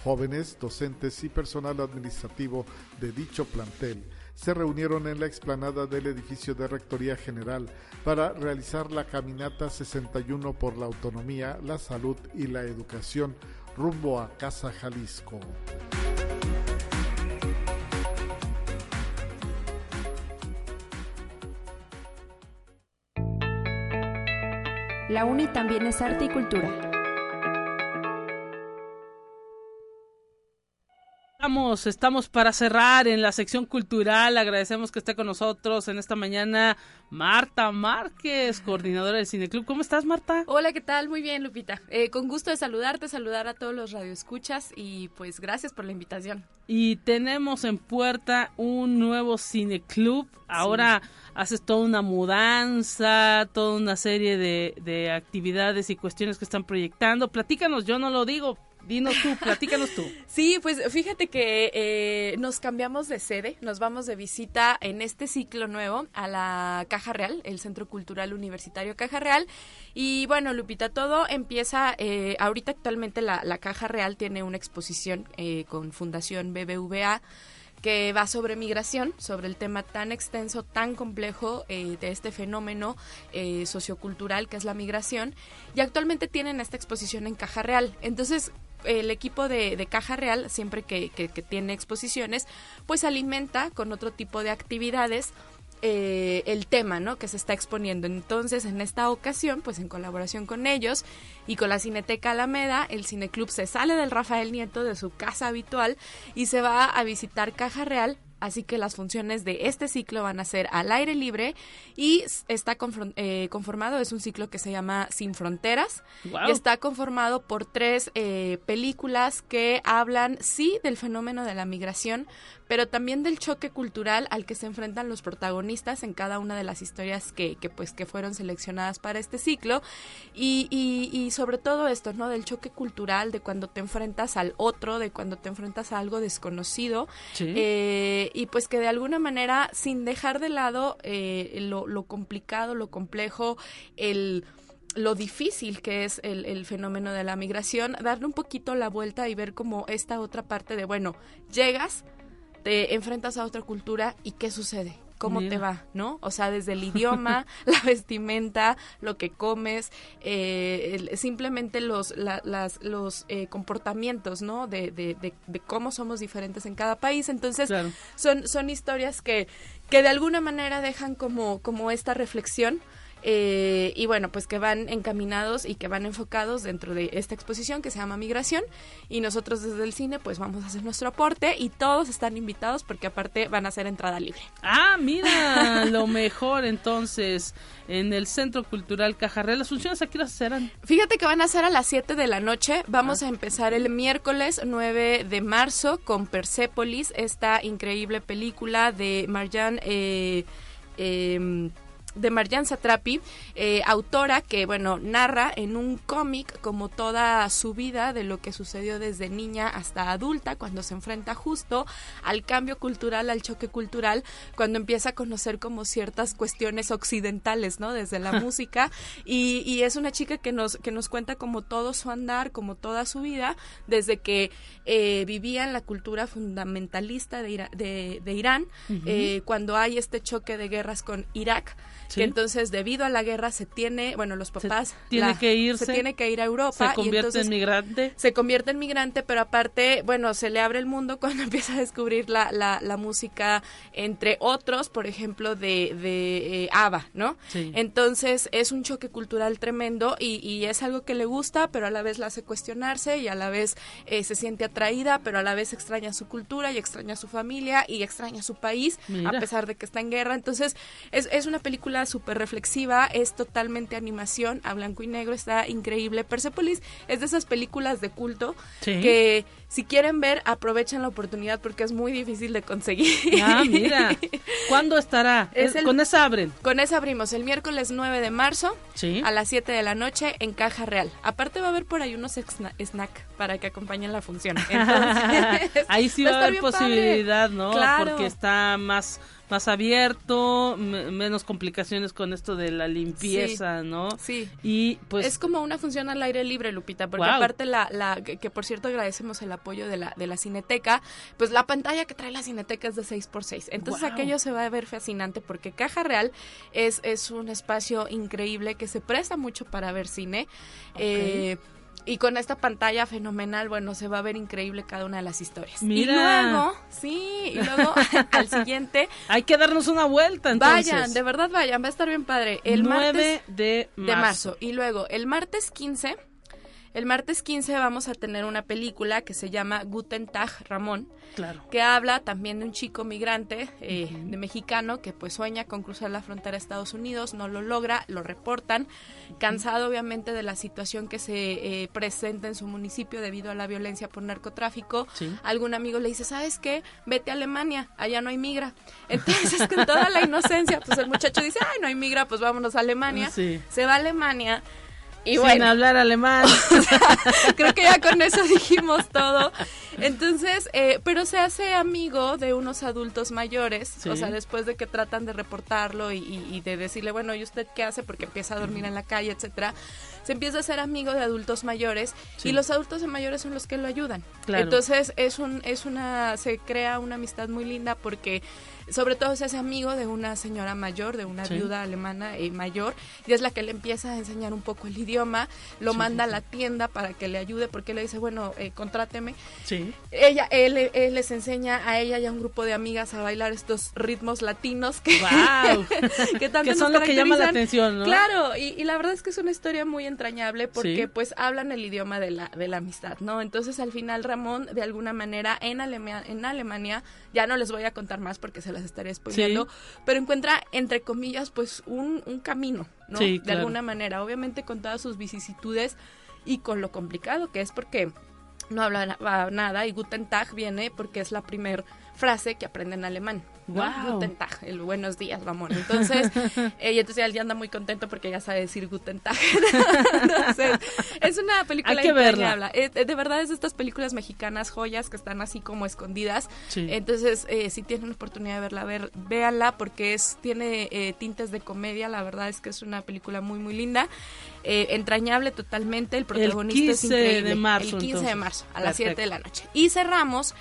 Jóvenes, docentes y personal administrativo de dicho plantel se reunieron en la explanada del edificio de Rectoría General para realizar la caminata 61 por la autonomía, la salud y la educación rumbo a Casa Jalisco. La UNI también es arte y cultura. Estamos, estamos para cerrar en la sección cultural. Agradecemos que esté con nosotros en esta mañana Marta Márquez, coordinadora del Cineclub. ¿Cómo estás, Marta? Hola, ¿qué tal? Muy bien, Lupita. Eh, con gusto de saludarte, saludar a todos los radioescuchas y pues gracias por la invitación. Y tenemos en puerta un nuevo Cineclub. Ahora haces toda una mudanza, toda una serie de, de actividades y cuestiones que están proyectando. Platícanos, yo no lo digo, Dinos tú, platícanos tú. Sí, pues fíjate que eh, nos cambiamos de sede, nos vamos de visita en este ciclo nuevo a la Caja Real, el Centro Cultural Universitario Caja Real. Y bueno, Lupita, todo empieza, eh, ahorita actualmente la, la, Caja Real tiene una exposición eh, con Fundación BBVA que va sobre migración, sobre el tema tan extenso, tan complejo de este fenómeno sociocultural que es la migración. Y actualmente tienen esta exposición en Caja Real. Entonces, el equipo de, Caja Real, siempre que, que, tiene exposiciones, pues alimenta con otro tipo de actividades eh, el tema, ¿no? Que se está exponiendo. Entonces, en esta ocasión, pues en colaboración con ellos y con la Cineteca Alameda, el Cineclub se sale del Rafael Nieto de su casa habitual y se va a visitar Caja Real así que las funciones de este ciclo van a ser al aire libre y está eh, conformado, es un ciclo que se llama Sin Fronteras. Y está conformado por tres eh, películas que hablan, sí, del fenómeno de la migración, pero también del choque cultural al que se enfrentan los protagonistas en cada una de las historias que, que pues que fueron seleccionadas para este ciclo. Y, y, sobre todo esto no del choque cultural de cuando te enfrentas al otro de cuando te enfrentas a algo desconocido eh, y pues que de alguna manera sin dejar de lado eh, lo, lo complicado lo complejo el lo difícil que es el, el, fenómeno de la migración, darle un poquito la vuelta y ver como esta otra parte de, bueno, llegas, te enfrentas a otra cultura y qué sucede cómo te va, ¿no? O sea, desde el idioma, la vestimenta, lo que comes, eh, simplemente los, las, los eh, comportamientos, ¿no? De, de, de, cómo somos diferentes en cada país. Entonces, son, son historias que, que de alguna manera dejan como, como esta reflexión eh, y bueno, pues que van encaminados y que van enfocados dentro de esta exposición que se llama Migración y nosotros desde el cine pues vamos a hacer nuestro aporte y todos están invitados porque aparte van a ser entrada libre. Ah, mira, lo mejor entonces en el Centro Cultural Cajarre. ¿Las funciones aquí las serán? Fíjate que van a ser a las 7 de la noche. Vamos ah. a empezar el miércoles 9 de marzo con Persepolis, esta increíble película de Marjan eh, eh, de Marjan Satrapi, eh, autora que, bueno, narra en un cómic como toda su vida de lo que sucedió desde niña hasta adulta, cuando se enfrenta justo al cambio cultural, al choque cultural, cuando empieza a conocer como ciertas cuestiones occidentales, ¿no? Desde la música, y, y, es una chica que nos, que nos cuenta como todo su andar, como toda su vida, desde que eh, vivía en la cultura fundamentalista de, de, de Irán, eh, cuando hay este choque de guerras con Irak, que entonces debido a la guerra se tiene, bueno, los papás se tiene que irse, se tiene que ir a Europa, se convierte en migrante, se convierte en migrante, pero aparte, bueno, se le abre el mundo cuando empieza a descubrir la, la, la música entre otros, por ejemplo, de, de eh, ABBA, ¿no? Entonces es un choque cultural tremendo y, y, es algo que le gusta, pero a la vez la hace cuestionarse y a la vez eh, se siente atraída, pero a la vez extraña su cultura y extraña su familia y extraña su país, a pesar de que está en guerra. Entonces es, es una película súper reflexiva, es totalmente animación, a blanco y negro, está increíble. Persepolis es de esas películas de culto que Si quieren ver, aprovechen la oportunidad porque es muy difícil de conseguir. Ah, mira. ¿Cuándo estará? Es el- con esa abren. Con esa abrimos el miércoles 9 de marzo Sí. a las 7 de la noche en Caja Real. Aparte va a haber por ahí unos snack para que acompañen la función. Entonces, Ahí sí va va a haber padre. posibilidad, ¿no? Claro. Porque está más más abierto, me- menos complicaciones con esto de la limpieza, ¿no? Sí. Y pues es como una función al aire libre, Lupita, porque aparte la, la que, que, por cierto agradecemos el apoyo de la, de la Cineteca, pues la pantalla que trae la Cineteca es de 6x6. Entonces aquello se va a ver fascinante porque Caja Real es, es un espacio increíble que se presta mucho para ver cine. Eh, y con esta pantalla fenomenal, bueno, se va a ver increíble cada una de las historias. Mira. Y luego, sí, y luego al siguiente, hay que darnos una vuelta entonces. vayan, de verdad vayan, va a estar bien padre. El 9 martes de marzo. de marzo. Y luego, el martes 15, el martes 15 vamos a tener una película que se llama Guten Tag Ramón, Claro. que habla también de un chico migrante eh, de mexicano que pues sueña con cruzar la frontera a Estados Unidos, no lo logra, lo reportan, cansado obviamente de la situación que se eh, presenta en su municipio debido a la violencia por narcotráfico. Sí. Algún amigo le dice, ¿sabes qué? Vete a Alemania, allá no hay migra. Entonces, con toda la inocencia, pues el muchacho dice, ay, no hay migra, pues vámonos a Alemania. Sí. Se va a Alemania. Y Sin bueno, hablar alemán. creo que ya con eso dijimos todo. Entonces, eh, pero se hace amigo de unos adultos mayores, Sí. o sea, después de que tratan de reportarlo y, y- y de decirle, bueno, ¿y usted qué hace? Porque empieza a dormir en la calle, etcétera. Se empieza a ser amigo de adultos mayores Sí. y los adultos mayores son los que lo ayudan. Claro. Entonces, es un, es una, se crea una amistad muy linda porque sobre todo se hace amigo de una señora mayor, de una Sí. viuda alemana eh, mayor, y es la que le empieza a enseñar un poco el idioma, lo Sí, manda sí, a la tienda para que le ayude, porque le dice, bueno, eh, contráteme. Sí. Ella, él, él les enseña a ella y a un grupo de amigas a bailar estos ritmos latinos que, Guau. que tanto Que son nos lo que llama la atención, ¿no? Claro, y, y la verdad es que es una historia muy entrañable porque pues hablan el idioma de la, de la amistad, ¿no? Entonces al final Ramón, de alguna manera, en, Alema- en Alemania, ya no les voy a contar más porque se las estaré spoileando, pero encuentra, entre comillas, pues un, un camino, ¿no? Sí, De claro. alguna manera, obviamente con todas sus vicisitudes y con lo complicado que es porque no hablaba nada y Guten Tag viene porque es la primer frase que aprende en alemán. Guten Tag, el buenos días, Ramón. Entonces, eh, y entonces él ya anda muy contento porque ya sabe decir Guten Tag. entonces, es una película Hay que verla. Eh, de verdad es de estas películas mexicanas joyas que están así como escondidas. Sí. Entonces, eh, si tienen la oportunidad de verla, ver, véanla porque es tiene eh, tintes de comedia. La verdad es que es una película muy, muy linda. Eh, entrañable totalmente. El protagonista es 15 de increíble. marzo, El 15 de marzo, a las 7 de Perfecto. la noche. Y cerramos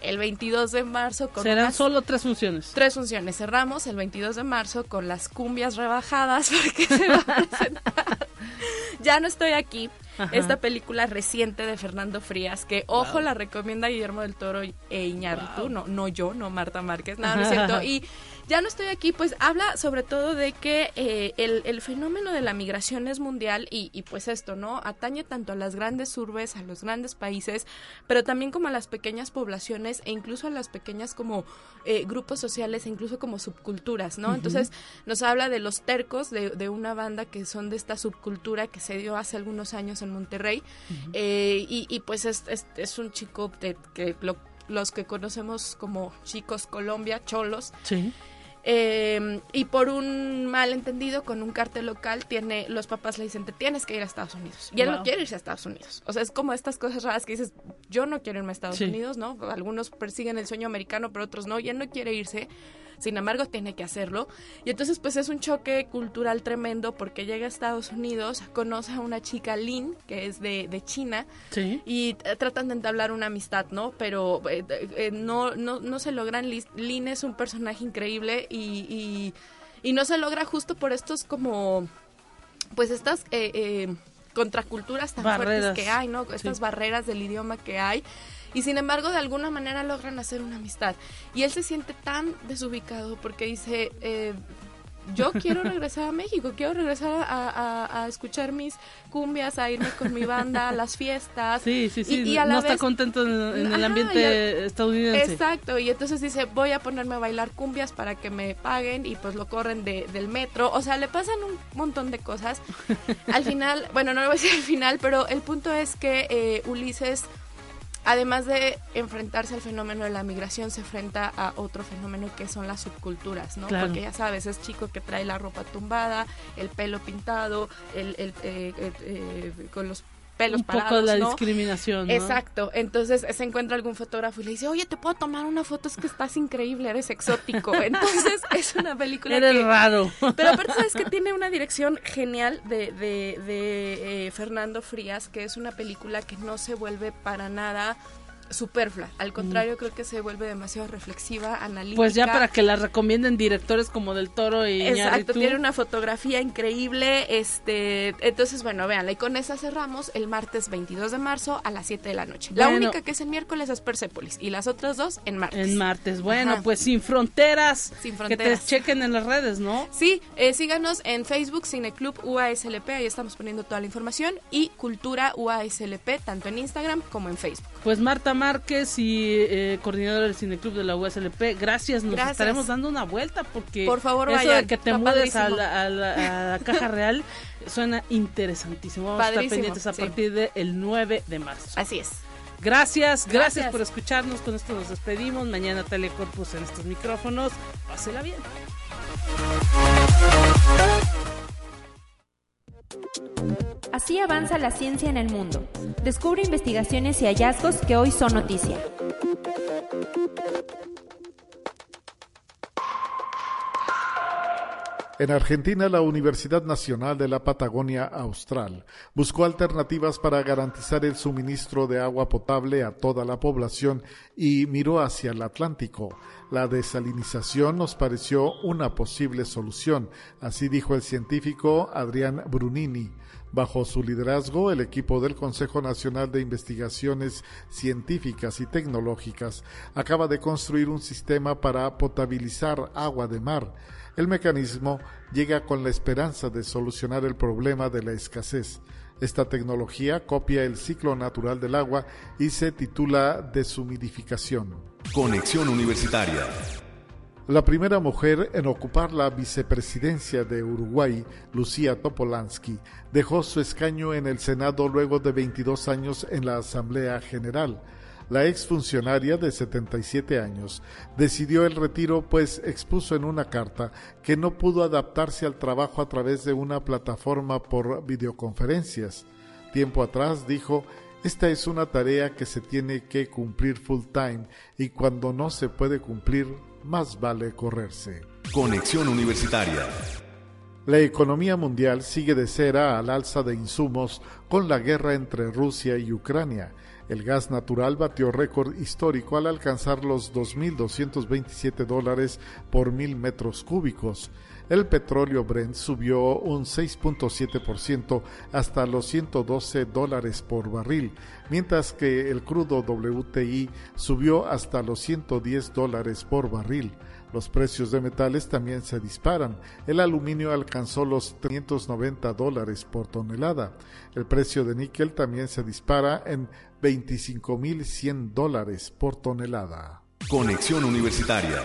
el 22 de marzo con Serán unas solo tres funciones. tres funciones. Cerramos el 22 de marzo con las cumbias rebajadas porque se va a presentar. ya no estoy aquí. Ajá. Esta película reciente de Fernando Frías, que ojo la recomienda Guillermo del Toro e Iñárritu, no, no yo, no Marta Márquez, nada, no es cierto. Y ya no estoy aquí, pues habla sobre todo de que eh, el, el fenómeno de la migración es mundial y, y pues esto, ¿no? Atañe tanto a las grandes urbes, a los grandes países, pero también como a las pequeñas poblaciones e incluso a las pequeñas como eh, grupos sociales e incluso como subculturas, ¿no? Entonces nos habla de los tercos, de, de una banda que son de esta subcultura que se dio hace algunos años en Monterrey eh, y, y, pues es, es, es un chico de, que lo- los que conocemos como chicos Colombia, cholos, Sí. Eh, y por un malentendido con un cartel local, tiene los papás le dicen, te tienes que ir a Estados Unidos. Y él Wow. no quiere irse a Estados Unidos. O sea, es como estas cosas raras que dices, yo no quiero irme a Estados Sí. Unidos, ¿no? Algunos persiguen el sueño americano, pero otros no. Y él no quiere irse. Sin embargo, tiene que hacerlo. Y entonces, pues es un choque cultural tremendo porque llega a Estados Unidos, conoce a una chica, Lynn, que es de, de China, Sí. y eh, tratan de entablar una amistad, ¿no? Pero eh, eh, no, no, no se logran. Lynn es un personaje increíble y, y, y no se logra justo por estos como, pues estas eh, eh, contraculturas tan Barreras. fuertes que hay, ¿no? Estas Sí. barreras del idioma que hay. Y sin embargo, de alguna manera logran hacer una amistad. Y él se siente tan desubicado porque dice, eh, yo quiero regresar a México, quiero regresar a, a- a escuchar mis cumbias, a irme con mi banda a las fiestas. Sí, sí, sí. Y, y a la no vez, está contento en, en el ambiente estadounidense. Exacto, y entonces dice, voy a ponerme a bailar cumbias para que me paguen y pues lo corren de- del metro. O sea, le pasan un montón de cosas. Al final, bueno, no lo voy a decir al final, pero el punto es que eh, Ulises además de enfrentarse al fenómeno de la migración, se enfrenta a otro fenómeno que son las subculturas, ¿no? Porque ya sabes, es chico que trae la ropa tumbada, el pelo pintado, el, el eh, eh, eh, con los pelos un poco la ¿no? discriminación, ¿no? Exacto. Entonces se encuentra algún fotógrafo y le dice, oye, ¿te puedo tomar una foto? Es que estás increíble, eres exótico. Entonces es una película Eres que... raro. Pero aparte sabes que tiene una dirección genial de, de, de eh, Fernando Frías, que es una película que no se vuelve para nada superflua. Al contrario, creo que se vuelve demasiado reflexiva, analítica. Pues ya para que la recomienden directores como Del Toro y Exacto, tiene una fotografía increíble, este, entonces bueno, véanla, y con esa cerramos el martes 22 de marzo a las 7 de la noche. La única que es el miércoles es Persepolis y las otras dos en martes. En martes. Bueno, Ajá. pues sin fronteras. Sin Que te fronteras. chequen en las redes, ¿no? Sí, eh, síganos en Facebook Cineclub UASLP, ahí estamos poniendo toda la información, y Cultura UASLP, tanto en Instagram como en Facebook. Pues Marta Márquez y eh, coordinadora del Cineclub de la USLP, gracias. Nos Gracias. estaremos dando una vuelta porque Por favor, eso vayan, de que te mudes a la, a la- a la caja real suena interesantísimo. Vamos a estar pendientes a sí. partir del 9 de marzo. Así es. Gracias, gracias, Gracias. por escucharnos. Con esto nos despedimos. Mañana Telecorpus en estos micrófonos. Pásela bien. Así avanza la ciencia en el mundo. Descubre investigaciones y hallazgos que hoy son noticia. En Argentina, la Universidad Nacional de la Patagonia Austral buscó alternativas para garantizar el suministro de agua potable a toda la población y miró hacia el Atlántico. La desalinización nos pareció una posible solución, así dijo el científico Adrián Brunini. Bajo su liderazgo, el equipo del Consejo Nacional de Investigaciones Científicas y Tecnológicas acaba de construir un sistema para potabilizar agua de mar. El mecanismo llega con la esperanza de solucionar el problema de la escasez. Esta tecnología copia el ciclo natural del agua y se titula deshumidificación. Conexión Universitaria. La primera mujer en ocupar la vicepresidencia de Uruguay, Lucía Topolansky, dejó su escaño en el Senado luego de 22 años en la Asamblea General. La exfuncionaria de 77 años decidió el retiro pues expuso en una carta que no pudo adaptarse al trabajo a través de una plataforma por videoconferencias. Tiempo atrás dijo, esta es una tarea que se tiene que cumplir full time y cuando no se puede cumplir, más vale correrse. Conexión Universitaria. La economía mundial sigue de cera al alza de insumos con la guerra entre Rusia y Ucrania. El gas natural batió récord histórico al alcanzar los 2.227 dólares por mil metros cúbicos. El petróleo Brent subió un 6.7% hasta los 112 dólares por barril, mientras que el crudo WTI subió hasta los 110 dólares por barril. Los precios de metales también se disparan. El aluminio alcanzó los 390 dólares por tonelada. El precio de níquel también se dispara en 25.100 dólares por tonelada. Conexión Universitaria.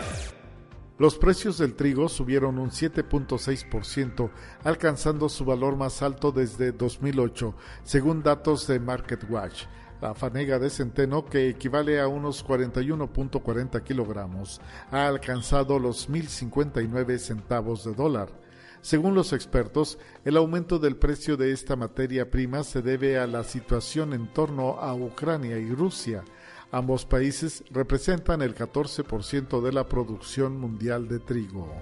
Los precios del trigo subieron un 7.6%, alcanzando su valor más alto desde 2008, según datos de MarketWatch. La fanega de centeno, que equivale a unos 41.40 kilogramos, ha alcanzado los 1.059 centavos de dólar. Según los expertos, el aumento del precio de esta materia prima se debe a la situación en torno a Ucrania y Rusia. Ambos países representan el 14% de la producción mundial de trigo.